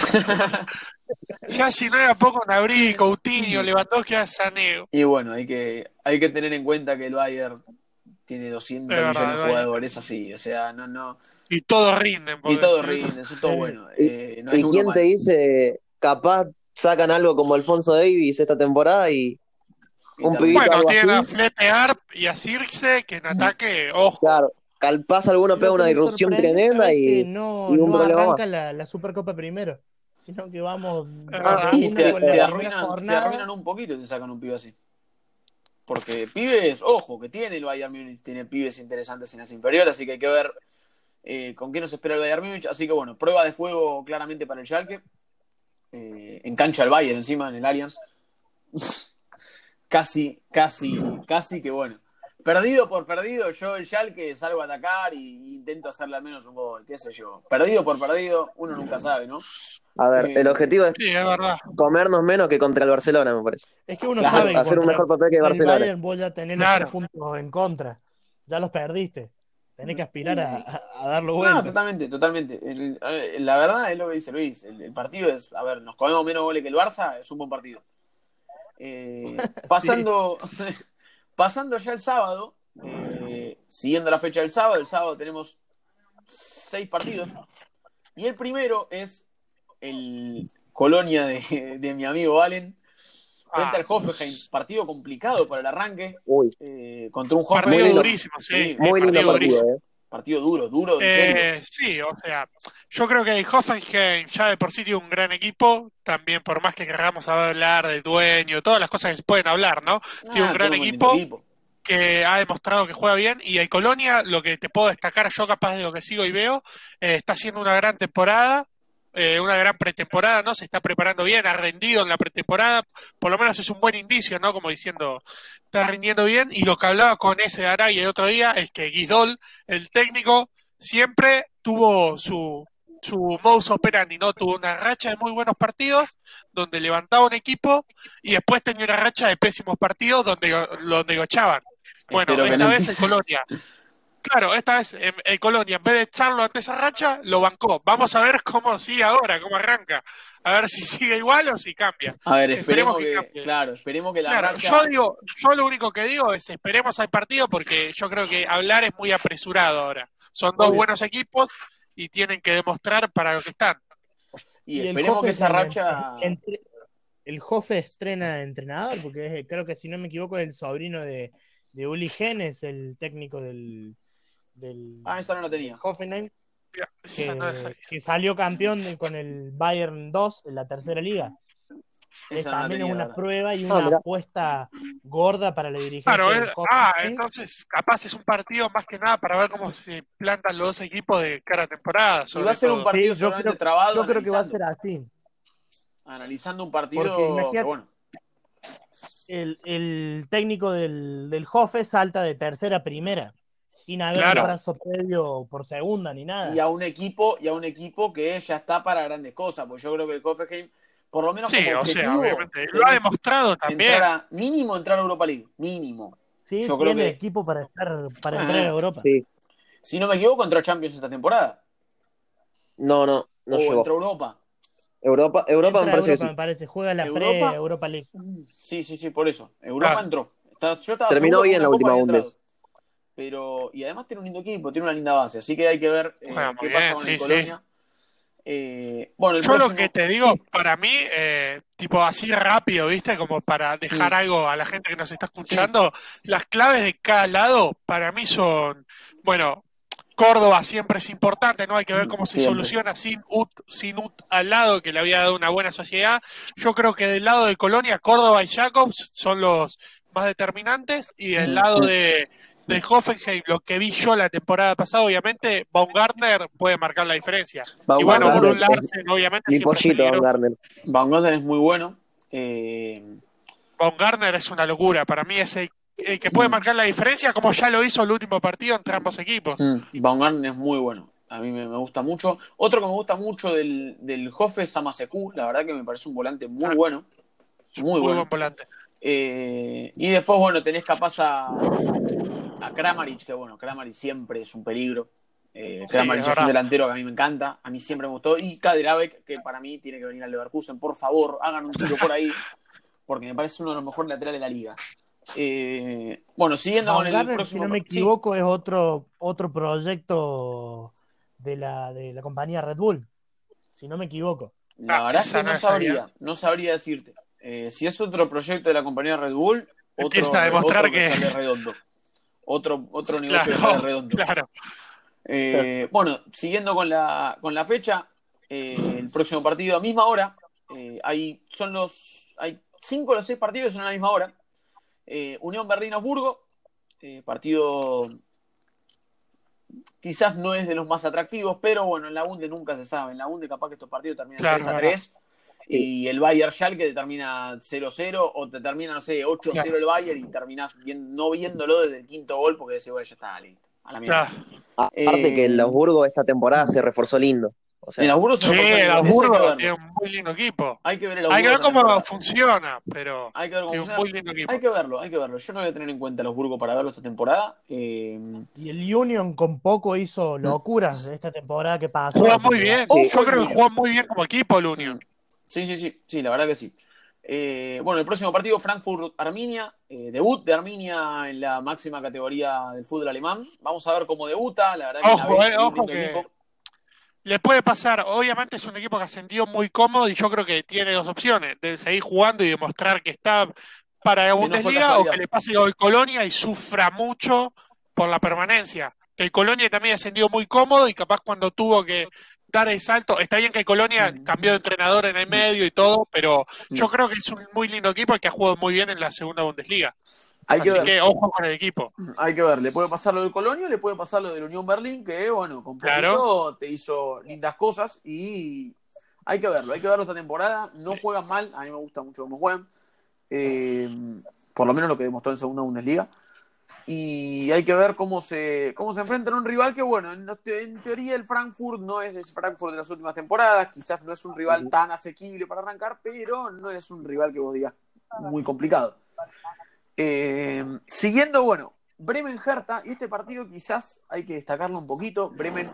Ya si no era poco Nabri, Coutinho, Lewandowski a Sané. Y bueno, hay que, hay que tener en cuenta que el Bayern tiene 200 Es verdad, millones de jugadores así. O sea, no, no. Y todos rinden. Y porque todo si- rinde, eso es todo Sí. bueno. ¿Y- Eh, no hay ¿Y uno quién mal. te dice, capaz sacan algo como Alfonso Davis esta temporada Y un Bueno, algo tienen a? Flete Arp y a Circe que en ataque, ojo. Claro, capaz alguno pega una irrupción sorprende, tremenda y no, y un no arranca la, la Supercopa primero, sino que vamos Y una te, con te arruinan, te arruinan un poquito y te sacan un pibe así. Porque pibes, ojo, que tiene el Bayern Múnich, tiene pibes interesantes en las inferiores, así que hay que ver eh, con qué nos espera el Bayern Múnich. Así que bueno, prueba de fuego claramente para el Schalke. Eh, en cancha el Bayern encima, en el Allianz. Casi, casi, casi que bueno. Perdido por perdido, yo el Schalke salgo a atacar y intento hacerle al menos un gol, qué sé yo. Perdido por perdido, uno nunca sabe, ¿no? a ver, el Eh, objetivo es Sí, es verdad. comernos menos que contra el Barcelona, me parece. Es que uno Claro, sabe que Hacer un mejor papel que el Barcelona. Bayern vos ya tenés los Claro. tres puntos en contra, ya los perdiste, tenés que aspirar a, a- a darlo No, vuelta. totalmente, totalmente. El- a la verdad es lo que dice Luis. El, el partido es, a ver, nos comemos menos goles que el Barça, es un buen partido. Eh, pasando, pasando ya el sábado, eh, siguiendo la fecha del sábado, el sábado tenemos seis partidos. Y el primero es el Colonia de, de mi amigo Valen frente Ah. al Hoffenheim. Partido complicado para el arranque, Uy, eh, contra un Partido Hoffenheim. durísimo, sí. Sí, muy lindo partido partido, durísimo. eh. Partido duro, duro. Eh, sí, o sea, yo creo que el Hoffenheim ya de por sí tiene un gran equipo, también por más que queramos hablar de dueño, todas las cosas que se pueden hablar, ¿no? tiene un Ah, gran equipo. que ha demostrado que juega bien y el Colonia, lo que te puedo destacar yo capaz de lo que sigo y veo, eh, está haciendo una gran temporada, eh, una gran pretemporada, ¿no? Se está preparando bien, ha rendido en la pretemporada, por lo menos es un buen indicio, ¿no? Como diciendo, está rindiendo bien y lo que hablaba con ese de Araya el otro día es que Guidol, el técnico, siempre tuvo su su modus operandi, ¿no? Tuvo una racha de muy buenos partidos donde levantaba un equipo y después tenía una racha de pésimos partidos donde lo negochaban. Bueno, Espero esta vez empiece. Colonia. Claro, esta vez el Colonia, en vez de echarlo ante esa racha, lo bancó. Vamos a ver cómo sigue ahora, cómo arranca. A ver si sigue igual o si cambia. A ver, Esperemos esperemos que que, cambie. claro, esperemos que la Claro, racha- yo digo, yo lo único que digo es esperemos al partido porque yo creo que hablar es muy apresurado ahora. Son dos Obvio. buenos equipos y tienen que demostrar para lo que están. y, el esperemos que esa racha entre- el Hofe estrena entrenador, porque es- creo que si no me equivoco es el sobrino de, de Uli Genes, el técnico del, del Ah, esa no la tenía. Hoffenheim, no es- que, salió campeón de- con el Bayern 2 en la tercera liga. Es, Esa no la también tenía, es una prueba y Ah, una apuesta gorda para la dirigencia Claro, es- ah, entonces capaz es un partido más que nada para ver cómo se plantan los dos equipos de cara a temporada. Y va a ser un partido Sí, yo creo- trabado. Yo creo que va a ser así. Analizando un partido. Porque bueno, El, el técnico del, del salta de tercera a primera. Sin haber Claro. un brazo previo por segunda ni nada. y a un equipo y a un equipo que ya está para grandes cosas, porque yo creo que el Hoffenheim, por lo menos Sí, como o sea, obviamente. Lo ha demostrado también. entrar a- mínimo entrar a Europa League, mínimo. sí, yo creo tiene que- equipo para estar para Ah, entrar a Europa. Sí. Si no me equivoco, entró a Champions esta temporada. No, no, no o llegó. entró a Europa. Europa, Europa me parece Europa, que me parece. Juega la Europa. pre-Europa League. Sí, sí, sí, por eso. Europa Ah. entró. Está- yo estaba Terminó bien la última Bundes. Pero, y además tiene un lindo equipo, tiene una linda base, así que hay que ver eh, Juega qué muy pasa bien, con sí, el sí. Colonia. Eh, bueno, el Yo lo que te digo, para mí, eh, tipo así rápido, ¿viste? Como para dejar Sí. algo a la gente que nos está escuchando, las claves de cada lado para mí son, bueno, Córdoba siempre es importante, ¿no? Hay que ver cómo se Siempre. soluciona sin UT, sin UT al lado, que le había dado una buena sociedad. Yo creo que del lado de Colonia, Córdoba y Jacobs son los más determinantes, y del lado de, de Hoffenheim, lo que vi yo la temporada pasada, obviamente, Baumgartner puede marcar la diferencia. Y bueno, Baumgartner Brun es- Larsen, obviamente, Mi pollito. Garner. Baumgartner es muy bueno. Eh, Baumgartner es una locura. Para mí es el, el que puede marcar la diferencia, como ya lo hizo el último partido entre ambos equipos. mm, Baumgartner es muy bueno. A mí me, me gusta mucho. Otro que me gusta mucho del, del es Samaseku. La verdad que me parece un volante muy Ah. bueno. Muy Muy bueno. buen volante. Eh, y después, bueno, tenés capaz a, a Kramaric, que bueno, Kramaric siempre es un peligro. Eh, Sí, Kramaric es es, un delantero que a mí me encanta, a mí siempre me gustó. Y Kaderabek, que para mí tiene que venir al Leverkusen. Por favor, hagan un tiro por ahí, porque me parece uno de los mejores laterales de la liga. Eh, bueno, siguiendo con el próximo. si no me sí, equivoco, es otro, otro proyecto de la, de la compañía Red Bull. Si no me equivoco. la Ah, verdad es que no sabría, sabía. no sabría decirte. Eh, si es otro proyecto de la compañía Red Bull, otro, a demostrar otro. Sale redondo. Otro, otro claro, que sale redondo. Claro. Eh, bueno, siguiendo con la, con la fecha, eh, el próximo partido a misma hora. hay, son los, hay cinco o los seis partidos son a la misma hora. Unión Berlín-Osburgo, partido quizás no es de los más atractivos, pero bueno, en la UNDE nunca se sabe. En la UNDE capaz que estos partidos terminan claro, 3 a 3 y el Bayern Schalke te termina 0-0 o te termina, no sé, 8-0 el Bayern y terminás bien, no viéndolo desde el quinto gol porque decís, bueno, ya está listo. A la mierda. Aparte que el eh, Augsburgo esta temporada se reforzó lindo. O sea, el Augsburgo sí, el Augsburgo tiene un muy lindo equipo. Hay que ver, cómo funciona, pero hay que ver tiene un muy lindo equipo. Hay que verlo, hay que verlo. Yo no voy a tener en cuenta el Augsburgo para verlo esta temporada. Eh, y el Union con poco hizo locuras esta temporada que pasó. Juega muy bien. Yo creo que juega muy bien como equipo el Union sí, sí, sí, la verdad que sí. Eh, bueno, el próximo partido, Frankfurt-Arminia. eh, debut de Arminia en la máxima categoría del fútbol alemán. Vamos a ver cómo debuta. La verdad que Ojo, eh, ojo que- equipo. Le puede pasar, obviamente es un equipo que ha sentido muy cómodo y yo creo que tiene dos opciones, de seguir jugando y demostrar que está para la no Bundesliga o que le pase hoy Colonia y sufra mucho por la permanencia. Que el Colonia también ha sentido muy cómodo y capaz cuando tuvo que dar el salto, está bien que Colonia cambió de entrenador en el medio y todo, pero yo creo que es un muy lindo equipo y que ha jugado muy bien en la segunda Bundesliga. Hay que Así ver. que ojo con el equipo. Hay que ver, le puede pasar lo del Colonia, le puede pasar lo del Unión Berlín, que bueno, con Claro. te hizo lindas cosas y hay que verlo, hay que verlo esta temporada. No juegan mal, a mí me gusta mucho cómo juegan, eh, por lo menos lo que demostró en segunda Bundesliga. Y hay que ver cómo se, cómo se enfrentan a un rival que, bueno, en, en teoría el Frankfurt no es el Frankfurt de las últimas temporadas, quizás no es un rival tan asequible para arrancar, pero no es un rival que vos digas muy complicado. Eh, siguiendo, bueno, Bremen Hertha, y este partido quizás hay que destacarlo un poquito. Bremen,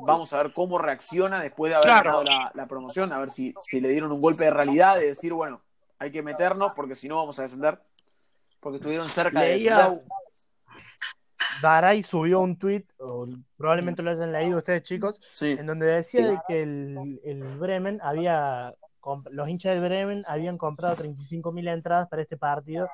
vamos a ver cómo reacciona después de haber Claro. ganado la, la promoción, a ver si, si le dieron un golpe de realidad de decir, bueno, hay que meternos porque si no vamos a descender. Porque estuvieron cerca de descender. Daray subió un tweet, o probablemente lo hayan leído ustedes chicos, Sí, en donde decía de que el, el Bremen había, los hinchas del Bremen habían comprado 35.000 entradas para este partido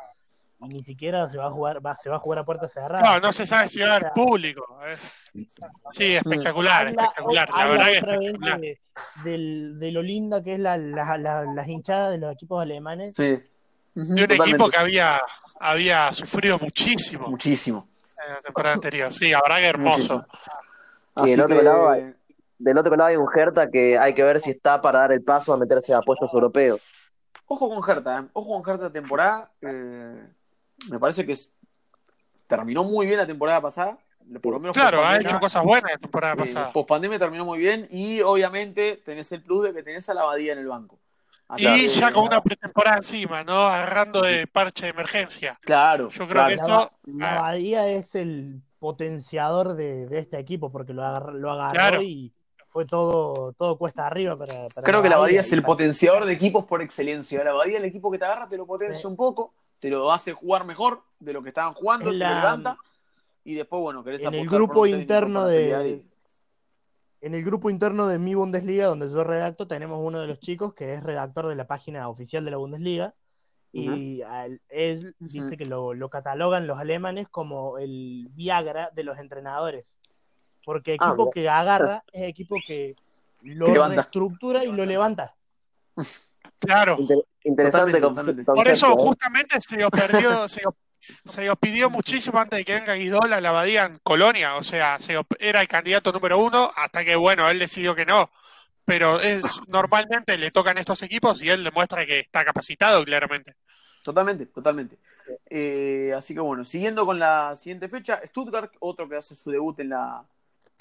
y ni siquiera se va a jugar, va, se va a jugar a puerta cerrada. No, no se sabe si va a haber público. eh. Sí, espectacular, Habla- espectacular. La habla verdad que otra vez espectacular. de, de lo linda que es la, la- la- las hinchadas de los equipos alemanes. sí. De un totalmente. equipo que había, había sufrido muchísimo Muchísimo. En la temporada anterior. Sí, verdad que hermoso. Y Así el otro que- lado hay- Del otro lado hay un Hertha que hay que ver si está para dar el paso a meterse a puestos europeos. Ojo con Hertha, ¿eh? ojo con esta temporada. eh, me parece que es- terminó muy bien la temporada pasada. Por lo menos Claro, ha hecho cosas buenas la temporada eh, pasada. pospandemia terminó muy bien y obviamente tenés el plus de que tenés a la Abadía en el banco. Y ya con una pretemporada encima, ¿no? Agarrando de parche de emergencia. Claro, Yo creo claro. que La, esto. La Badía es el potenciador de, de este equipo porque lo agarró, lo agarró Claro. y fue todo, todo cuesta arriba para, para Creo que la Badía es el potenciador de equipos por excelencia. La Abadía, el equipo que te agarra, te lo potencia Sí. un poco, te lo hace jugar mejor de lo que estaban jugando, En te lo la- levanta y después, bueno, querés en el grupo por un técnico interno de- En el grupo interno de mi Bundesliga, donde yo redacto, tenemos uno de los chicos que es redactor de la página oficial de la Bundesliga. Y él dice que lo, lo catalogan los alemanes como el Viagra de los entrenadores. Porque Ah, equipo que agarra es equipo que lo reestructura y lo levanta. Claro. Inter- interesante Totalmente, con- totalmente. concepto, Por eso ¿eh? justamente se lo perdió, se se lo pidió muchísimo antes de que venga Guidola la Abadía en Colonia. O sea, era el candidato número uno hasta que, bueno, él decidió que no. Pero es normalmente le tocan estos equipos y él demuestra que está capacitado, claramente. Totalmente, totalmente. Eh, así que bueno, siguiendo con la siguiente fecha, Stuttgart, otro que hace su debut en la,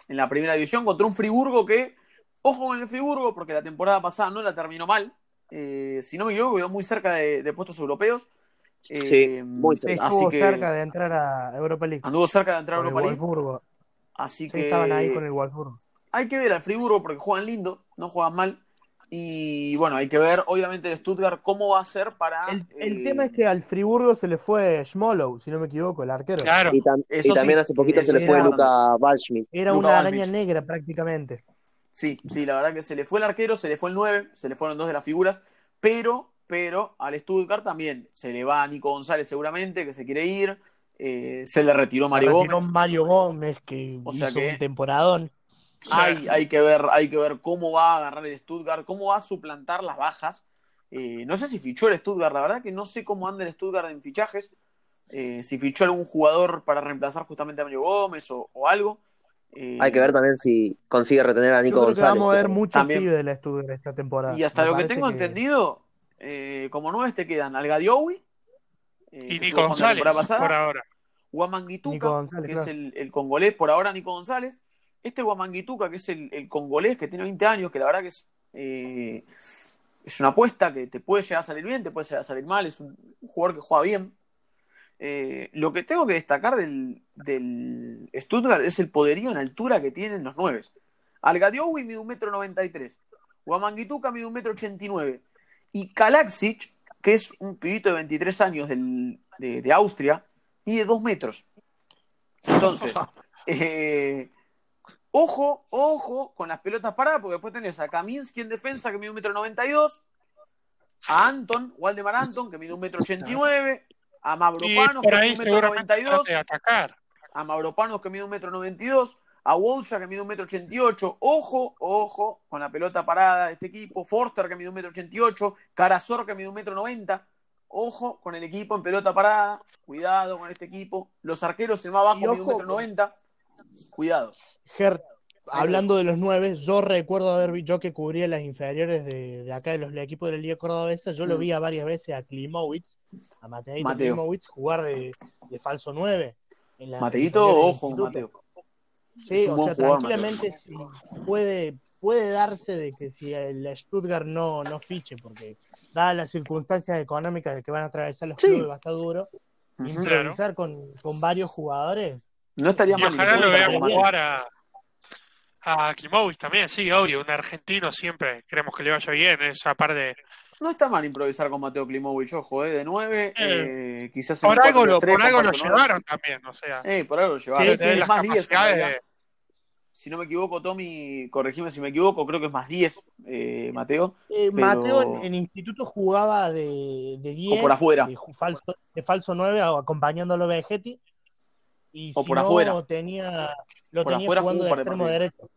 en la primera división, contra un Friburgo que, ojo con el Friburgo, porque la temporada pasada no la terminó mal. Eh, si no me equivoco, quedó muy cerca de, de puestos europeos. Eh, Sí, muy Sí, cerca. estuvo Así que cerca de entrar a Europa League. anduvo cerca de entrar a Europa League. Wolfsburgo. Así Sí, que estaban ahí con el Wolfsburgo. hay que ver al Friburgo porque juegan lindo, no juegan mal. Y bueno, hay que ver, obviamente, el Stuttgart cómo va a ser para. El, el eh, tema es que al Friburgo se le fue Schmolow, si no me equivoco, el arquero. Claro. Y, tam- Eso y también sí, hace poquito eso se le fue Luca Waldschmidt. Era Luka una araña negra prácticamente. Sí, sí, la verdad que se le fue el arquero, se le fue el 9, se le fueron dos de las figuras, pero, pero al Stuttgart también se le va a Nico González seguramente, que se quiere ir, eh, se le retiró Mario Retiró Gómez. Mario Gómez, que O sea hizo que- un temporadón. Hay, hay que ver, hay que ver cómo va a agarrar el Stuttgart, cómo va a suplantar las bajas. Eh, no sé si fichó el Stuttgart, la verdad que no sé cómo anda el Stuttgart en fichajes. Eh, si fichó algún jugador para reemplazar justamente a Mario Gómez o, o algo. Eh, Hay que ver también si consigue retener a Yo Nico creo que González. vamos a ver muchos También. pibes de la Stuttgart esta temporada. Y hasta Me lo que tengo entendido, eh, como nueve te quedan Algadioui eh, Y Nico González, pasada, por ahora. Guamanguituca, que claro. es el, el congolés, por ahora Nico González. Este Guamanguituca, que es el, el congolés, que tiene 20 años, que la verdad que es, eh, es una apuesta que te puede llegar a salir bien, te puede llegar a salir mal, es un, un jugador que juega bien. Eh, lo que tengo que destacar del, del Stuttgart es el poderío en altura que tienen los nueve. Algadioui mide un metro noventa y tres. Guamanguituca mide un metro ochenta y nueve. Y Kalaksic, que es un pibito de 23 años del- de, de Austria, mide dos metros. Entonces, eh, ojo, ojo con las pelotas paradas, porque después tenés a Kaminsky en defensa, que mide un metro noventa y dos, a Anton, Waldemar Anton, que mide un metro ochenta y nueve, a Y Mavropanos, que mide un metro noventa seguramente y dos, trate de atacar. a Mavropanos que mide un metro noventa y dos, a Wouza que mide un metro ochenta y ocho, ojo, ojo, con la pelota parada de este equipo, Forster que mide un metro ochenta y ocho, Carazor que mide un metro noventa, ojo con el equipo en pelota parada, cuidado con este equipo, los arqueros el más bajo mide un metro noventa, cuidado. Ger- hablando de los nueve, yo recuerdo haber yo que cubría las inferiores de, de acá de los equipos de la Liga Cordobesa, yo lo vi a varias veces a Klimowicz, a Mateito Mateo. Klimowicz jugar de, de falso nueve. en Mateito, ojo. Mateo. Sí, o sea, jugador, tranquilamente sí, puede, puede darse de que si el Stuttgart no, no fiche, porque dadas las circunstancias económicas de que van a atravesar los sí. clubes va a estar duro, uh -huh. improvisar claro. con, con, varios jugadores. No estaría y mal. Ojalá lo veamos jugar a, a Kimovic también, sí, obvio, un argentino siempre creemos que le vaya bien, esa par de... No está mal improvisar con Mateo Klimovic, ojo, ¿eh? de 9, eh, quizás... Por algo, 4, lo, 3, por algo lo llevaron también, o sea... Eh, por algo lo llevaron. Sí, sí, las más capacidades 10, si no me equivoco, Tommy, corregime si me equivoco, creo que es más 10, eh, Mateo. Eh, Pero- Mateo en, en instituto jugaba de, de 10, O por afuera. de, falso, de falso 9, a- acompañándolo a Vegetti. Y O si por no, afuera. tenía, lo Por tenía afuera jugando de de extremo partidos. derecho.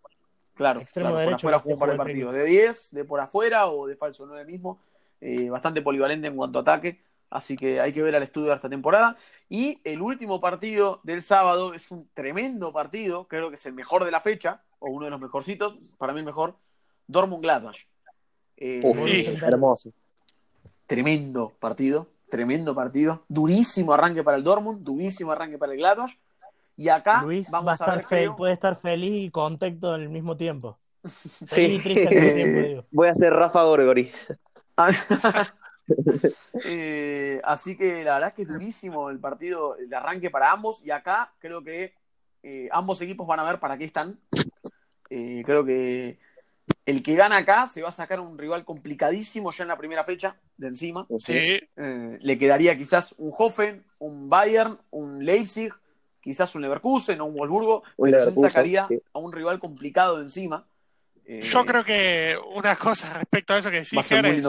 Claro, Extremo claro, derecho por afuera jugó un par de partidos. De 10, de por afuera o de falso 9 mismo. Eh, bastante polivalente en cuanto a ataque. Así que hay que ver al estudio de esta temporada. Y el último partido del sábado es un tremendo partido. Creo que es el mejor de la fecha, o uno de los mejorcitos, para mí el mejor. Dortmund Gladbach. Eh, Uf, Sí. hermoso. Tremendo partido, tremendo partido. Durísimo arranque para el Dortmund, durísimo arranque para el Gladbach. Y acá Luis va a vamos a, estar ver, fe- creo- puede estar feliz y contento al mismo tiempo. Feliz Sí. y triste al mismo tiempo, digo. Voy a ser Rafa Gorgori. Eh, así que la verdad es que es durísimo el partido, el arranque para ambos. Y acá creo que eh, ambos equipos van a ver para qué están. Eh, creo que el que gana acá se va a sacar un rival complicadísimo ya en la primera fecha de encima. Sí, Eh, le quedaría quizás un Hoffen, un Bayern, un Leipzig, quizás un Leverkusen o un Wolfsburgo, Un pero se sacaría sí. a un rival complicado de encima. Eh, Yo creo que una cosa respecto a eso que decís,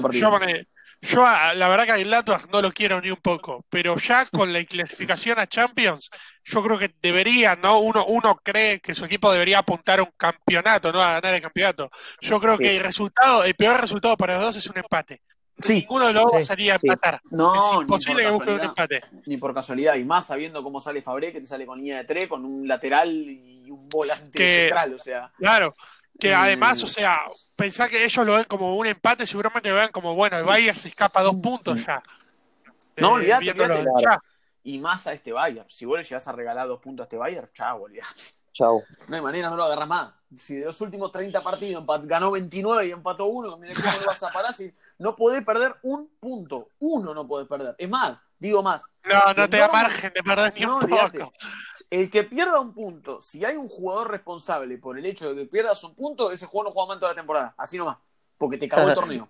partido. yo, pone- yo a- la verdad que a Gladbach no lo quiero ni un poco, pero ya con la clasificación a Champions, yo creo que debería, ¿no? Uno, uno cree que su equipo debería apuntar a un campeonato, no a ganar el campeonato. Yo creo Sí. que el resultado, el peor resultado para los dos es un empate. Sí, Ninguno de los dos Sí. sería Sí. empatar. no, es ni imposible por que busquen un casualidad. empate. ni por casualidad, y más sabiendo cómo sale Fabré, que te sale con línea de tres, con un lateral y un volante Que- central, o sea, Claro, que Eh, además, o sea, pensar que ellos lo ven como un empate, seguramente lo ven como, bueno, el Bayern se escapa a dos puntos ya. No, Eh, olvídate. ya. y más a este Bayern. Si vos le llegás a regalar dos puntos a este Bayern, chao, olvídate. Chau. No hay manera, no lo agarras más. Si de los últimos 30 partidos empat- ganó 29 y empató uno, mira cómo lo vas a parar si no podés perder un punto. Uno no podés perder. Es más, digo más. No, no te da margen de perder ni No, un poco. El que pierda un punto, si hay un jugador responsable por el hecho de que pierdas un punto, ese jugador no juega más en toda la temporada. Así nomás. Porque te cagó el torneo.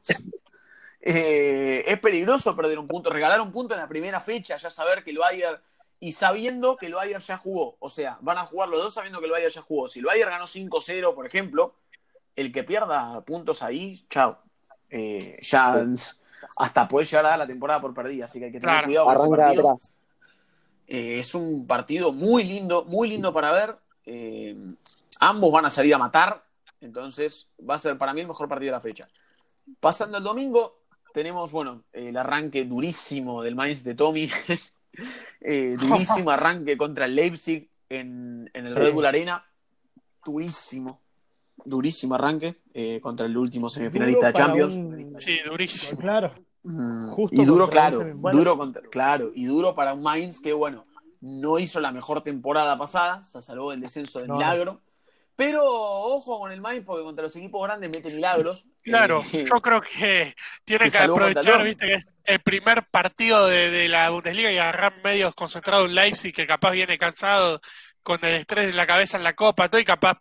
Eh, es peligroso perder un punto, regalar un punto en la primera fecha, ya saber que el Bayern y sabiendo que el Bayern ya jugó. O sea, van a jugar los dos sabiendo que el Bayern ya jugó. Si el Bayern ganó 5-0, por ejemplo, el que pierda puntos ahí, chao. Eh, ya hasta puede llegar a dar la temporada por perdida, así que hay que tener Claro. cuidado con Arranca atrás. Eh, es un partido muy lindo, muy lindo para ver. Eh, ambos van a salir a matar, entonces va a ser para mí el mejor partido de la fecha. Pasando el domingo, tenemos, bueno, el arranque durísimo del Mainz de Tommy. Eh, durísimo arranque contra el Leipzig en, en el Sí. Red Bull Arena. Durísimo, durísimo arranque eh, contra el último semifinalista de Champions. un- Sí, durísimo. Claro. Mm, Justo y duro, claro, bueno. duro contra, claro, y duro para un Mainz que, bueno, no hizo la mejor temporada pasada, se salvó del descenso de No, milagro. Pero ojo con el Mainz, porque contra los equipos grandes mete milagros. Claro, Eh, yo creo que tiene que aprovechar, viste, que es el primer partido de, de la Bundesliga y agarrar medio concentrado un Leipzig que capaz viene cansado con el estrés en la cabeza en la copa, todo y capaz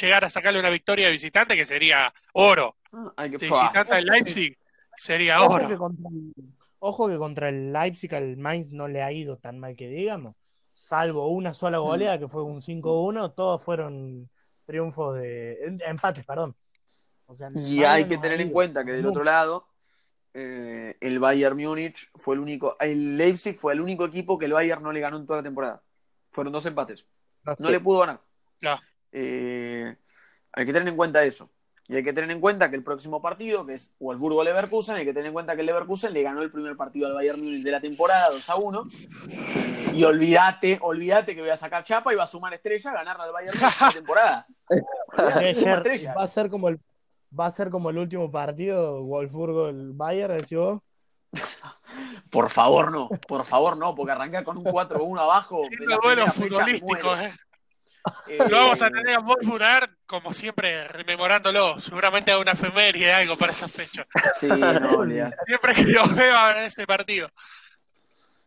llegar a sacarle una victoria de visitante que sería oro. hay que De visitante al Leipzig sería Ojo que, oro. contra el, ojo que contra el Leipzig al Mainz no le ha ido tan mal que digamos. Salvo una sola goleada que fue un 5-1, todos fueron triunfos de. Empates, perdón. O sea, Y hay no que tener ha en cuenta que del otro lado, eh, el Bayern Múnich fue el único, el Leipzig fue el único equipo que el Bayern no le ganó en toda la temporada. Fueron dos empates. No le pudo ganar. No. Eh, hay que tener en cuenta eso. Y hay que tener en cuenta que el próximo partido, que es Wolfsburgo-Leverkusen, hay que tener en cuenta que el Leverkusen le ganó el primer partido al Bayern Múnich de la temporada 2 a 1. Y olvídate, olvídate que voy a sacar chapa y va a sumar estrella a ganarle al Bayern Múnich la temporada. Va a ser como el va a ser como el último partido Wolfsburgo el Bayern decís vos Por favor, no. Por favor, no, porque arranca con un 4-1 abajo. de Lindo la duelo primera fecha, futbolístico, muere. eh. Eh, Lo vamos a tener a Wolfsburg, como siempre, rememorándolo. Seguramente hay una efeméride, algo para esa fecha. Sí, no. Siempre que lo veo en este partido.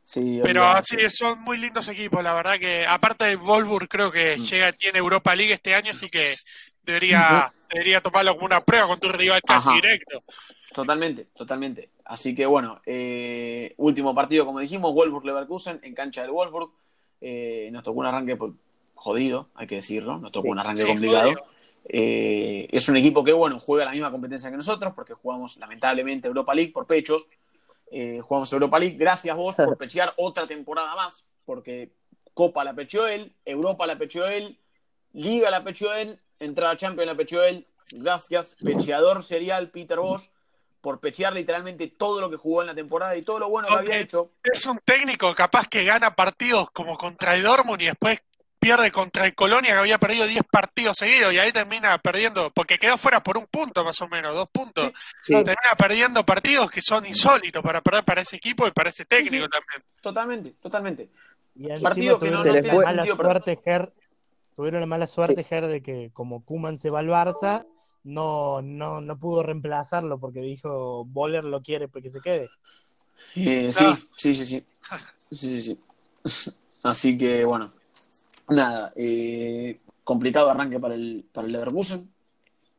Sí, Pero olvidate. sí, son muy lindos equipos, la verdad que, aparte de Wolfsburg, creo que Mm. llega, tiene Europa League este año, así que debería, debería tomarlo como una prueba con tu rival casi Ajá. directo. Totalmente, totalmente. Así que bueno, eh, último partido, como dijimos, Wolfsburg-Leverkusen en cancha del Wolfsburg. Eh, nos tocó un arranque pues, jodido, hay que decirlo. Nos tocó Sí. un arranque Sí, complicado. Eh, es un equipo que, bueno, juega la misma competencia que nosotros, porque jugamos lamentablemente Europa League por pechos. Eh, jugamos Europa League. Gracias vos por pechear otra temporada más, porque Copa la pecheó él, Europa la pecheó él, Liga la pecheó él, entrada Champions la pecheó él. Gracias, pecheador serial Peter Bosch, por pechear literalmente todo lo que jugó en la temporada y todo lo bueno que había hecho. Es un técnico capaz que gana partidos como contra el Dortmund y después pierde contra el Colonia que había perdido 10 partidos seguidos y ahí termina perdiendo, porque quedó fuera por un punto más o menos, dos puntos. Sí. Termina perdiendo partidos que son insólitos para perder para ese equipo y para ese técnico Sí, sí. también. Totalmente, totalmente. Y Partido que tuvieron no, Se no les fue- mala sentido, pero- suerte, Ger, tuvieron la mala suerte, Ger, de que como Kuman se va al Barça, no, no, no pudo reemplazarlo porque dijo Boller lo quiere porque se quede. Eh, Ah. sí, sí, sí, sí. Sí, sí, sí. Así que, bueno, nada, eh, complicado arranque para el, para el Leverkusen.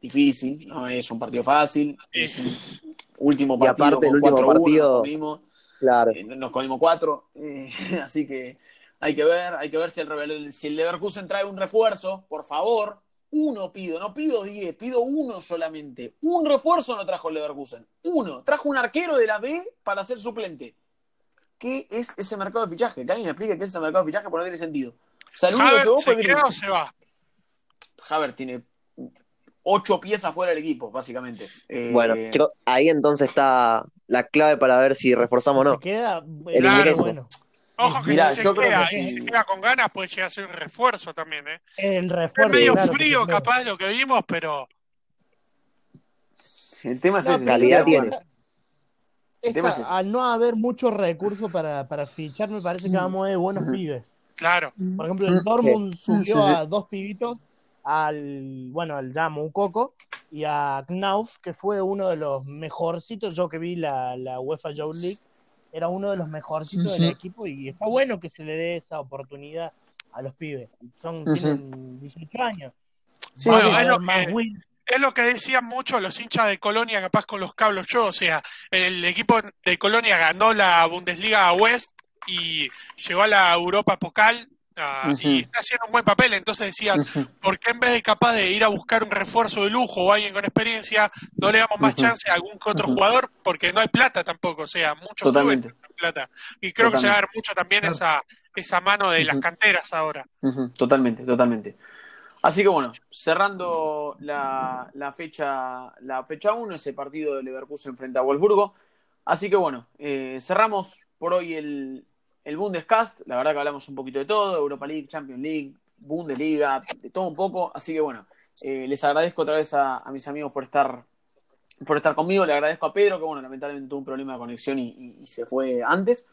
Difícil, no es un partido fácil. Es un último Y partido. aparte, el con último 4-1, partido- nos comimos, Claro. eh, nos comimos cuatro. eh, así que hay que ver, hay que ver si el, si el Leverkusen trae un refuerzo, por favor. Uno pido, no pido diez, pido uno solamente. Un refuerzo no trajo el Leverkusen. Uno. Trajo un arquero de la B para ser suplente. ¿Qué es ese mercado de fichaje? Que alguien me explique qué es ese mercado de fichaje porque no tiene sentido. Hubo se queda o se va. Havertz tiene ocho piezas fuera del equipo, básicamente. Eh, Bueno, creo- ahí entonces está la clave para ver si reforzamos o Se no. queda, El claro, ingreso. bueno, Ojo que Mirá, si se queda que y sí. se queda con ganas puede llegar a ser un refuerzo también, ¿eh? el Es refuerzo. medio claro, que frío se capaz lo que vimos, pero el tema es No, ese. calidad sí, tiene. esta- es al no haber muchos recursos para, para fichar, me parece que vamos a ver buenos pibes. Claro. Por ejemplo, el Dortmund subió Sí, sí. a dos pibitos, al, bueno, al Jamu Coco y a Knauf, que fue uno de los mejorcitos, yo que vi la, la UEFA Youth League, era uno de los mejorcitos del equipo y está bueno que se le dé esa oportunidad a los pibes. Son, tienen 18 años. Sí, Bueno, es lo que-. Es lo que decían mucho los hinchas de Colonia, capaz con los cablos yo. O sea, el equipo de Colonia ganó la Bundesliga West y llegó a la Europa Pokal ah, y está haciendo un buen papel. Entonces decían, Ujú. ¿por qué en vez de capaz de ir a buscar un refuerzo de lujo o alguien con experiencia, no le damos más chance a algún otro jugador? Porque no hay plata tampoco. O sea, muchos Totalmente. clubes tienen plata. Y creo que se va a ver mucho también esa, esa mano de las canteras ahora. Totalmente, totalmente. Así que bueno, cerrando la, la fecha la fecha 1, ese partido de Leverkusen frente a Wolfsburgo. Así que bueno, eh, cerramos por hoy el, el Bundescast. La verdad que hablamos un poquito de todo, Europa League, Champions League, Bundesliga, de todo un poco. Así que bueno, eh, les agradezco otra vez a, a mis amigos por estar por estar conmigo. Le agradezco a Pedro, que bueno, lamentablemente tuvo un problema de conexión y, y- y se fue antes.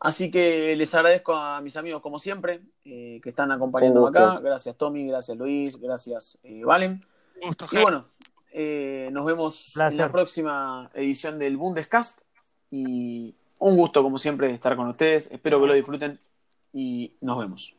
Así que les agradezco a mis amigos, como siempre, eh, que están acompañándome acá. Gracias, Tommy, gracias, Luis, gracias, eh, Valen. Gusto, Y bueno, eh, nos vemos en la próxima edición del Bundescast. Y un gusto, como siempre, estar con ustedes. Espero que lo disfruten y nos vemos.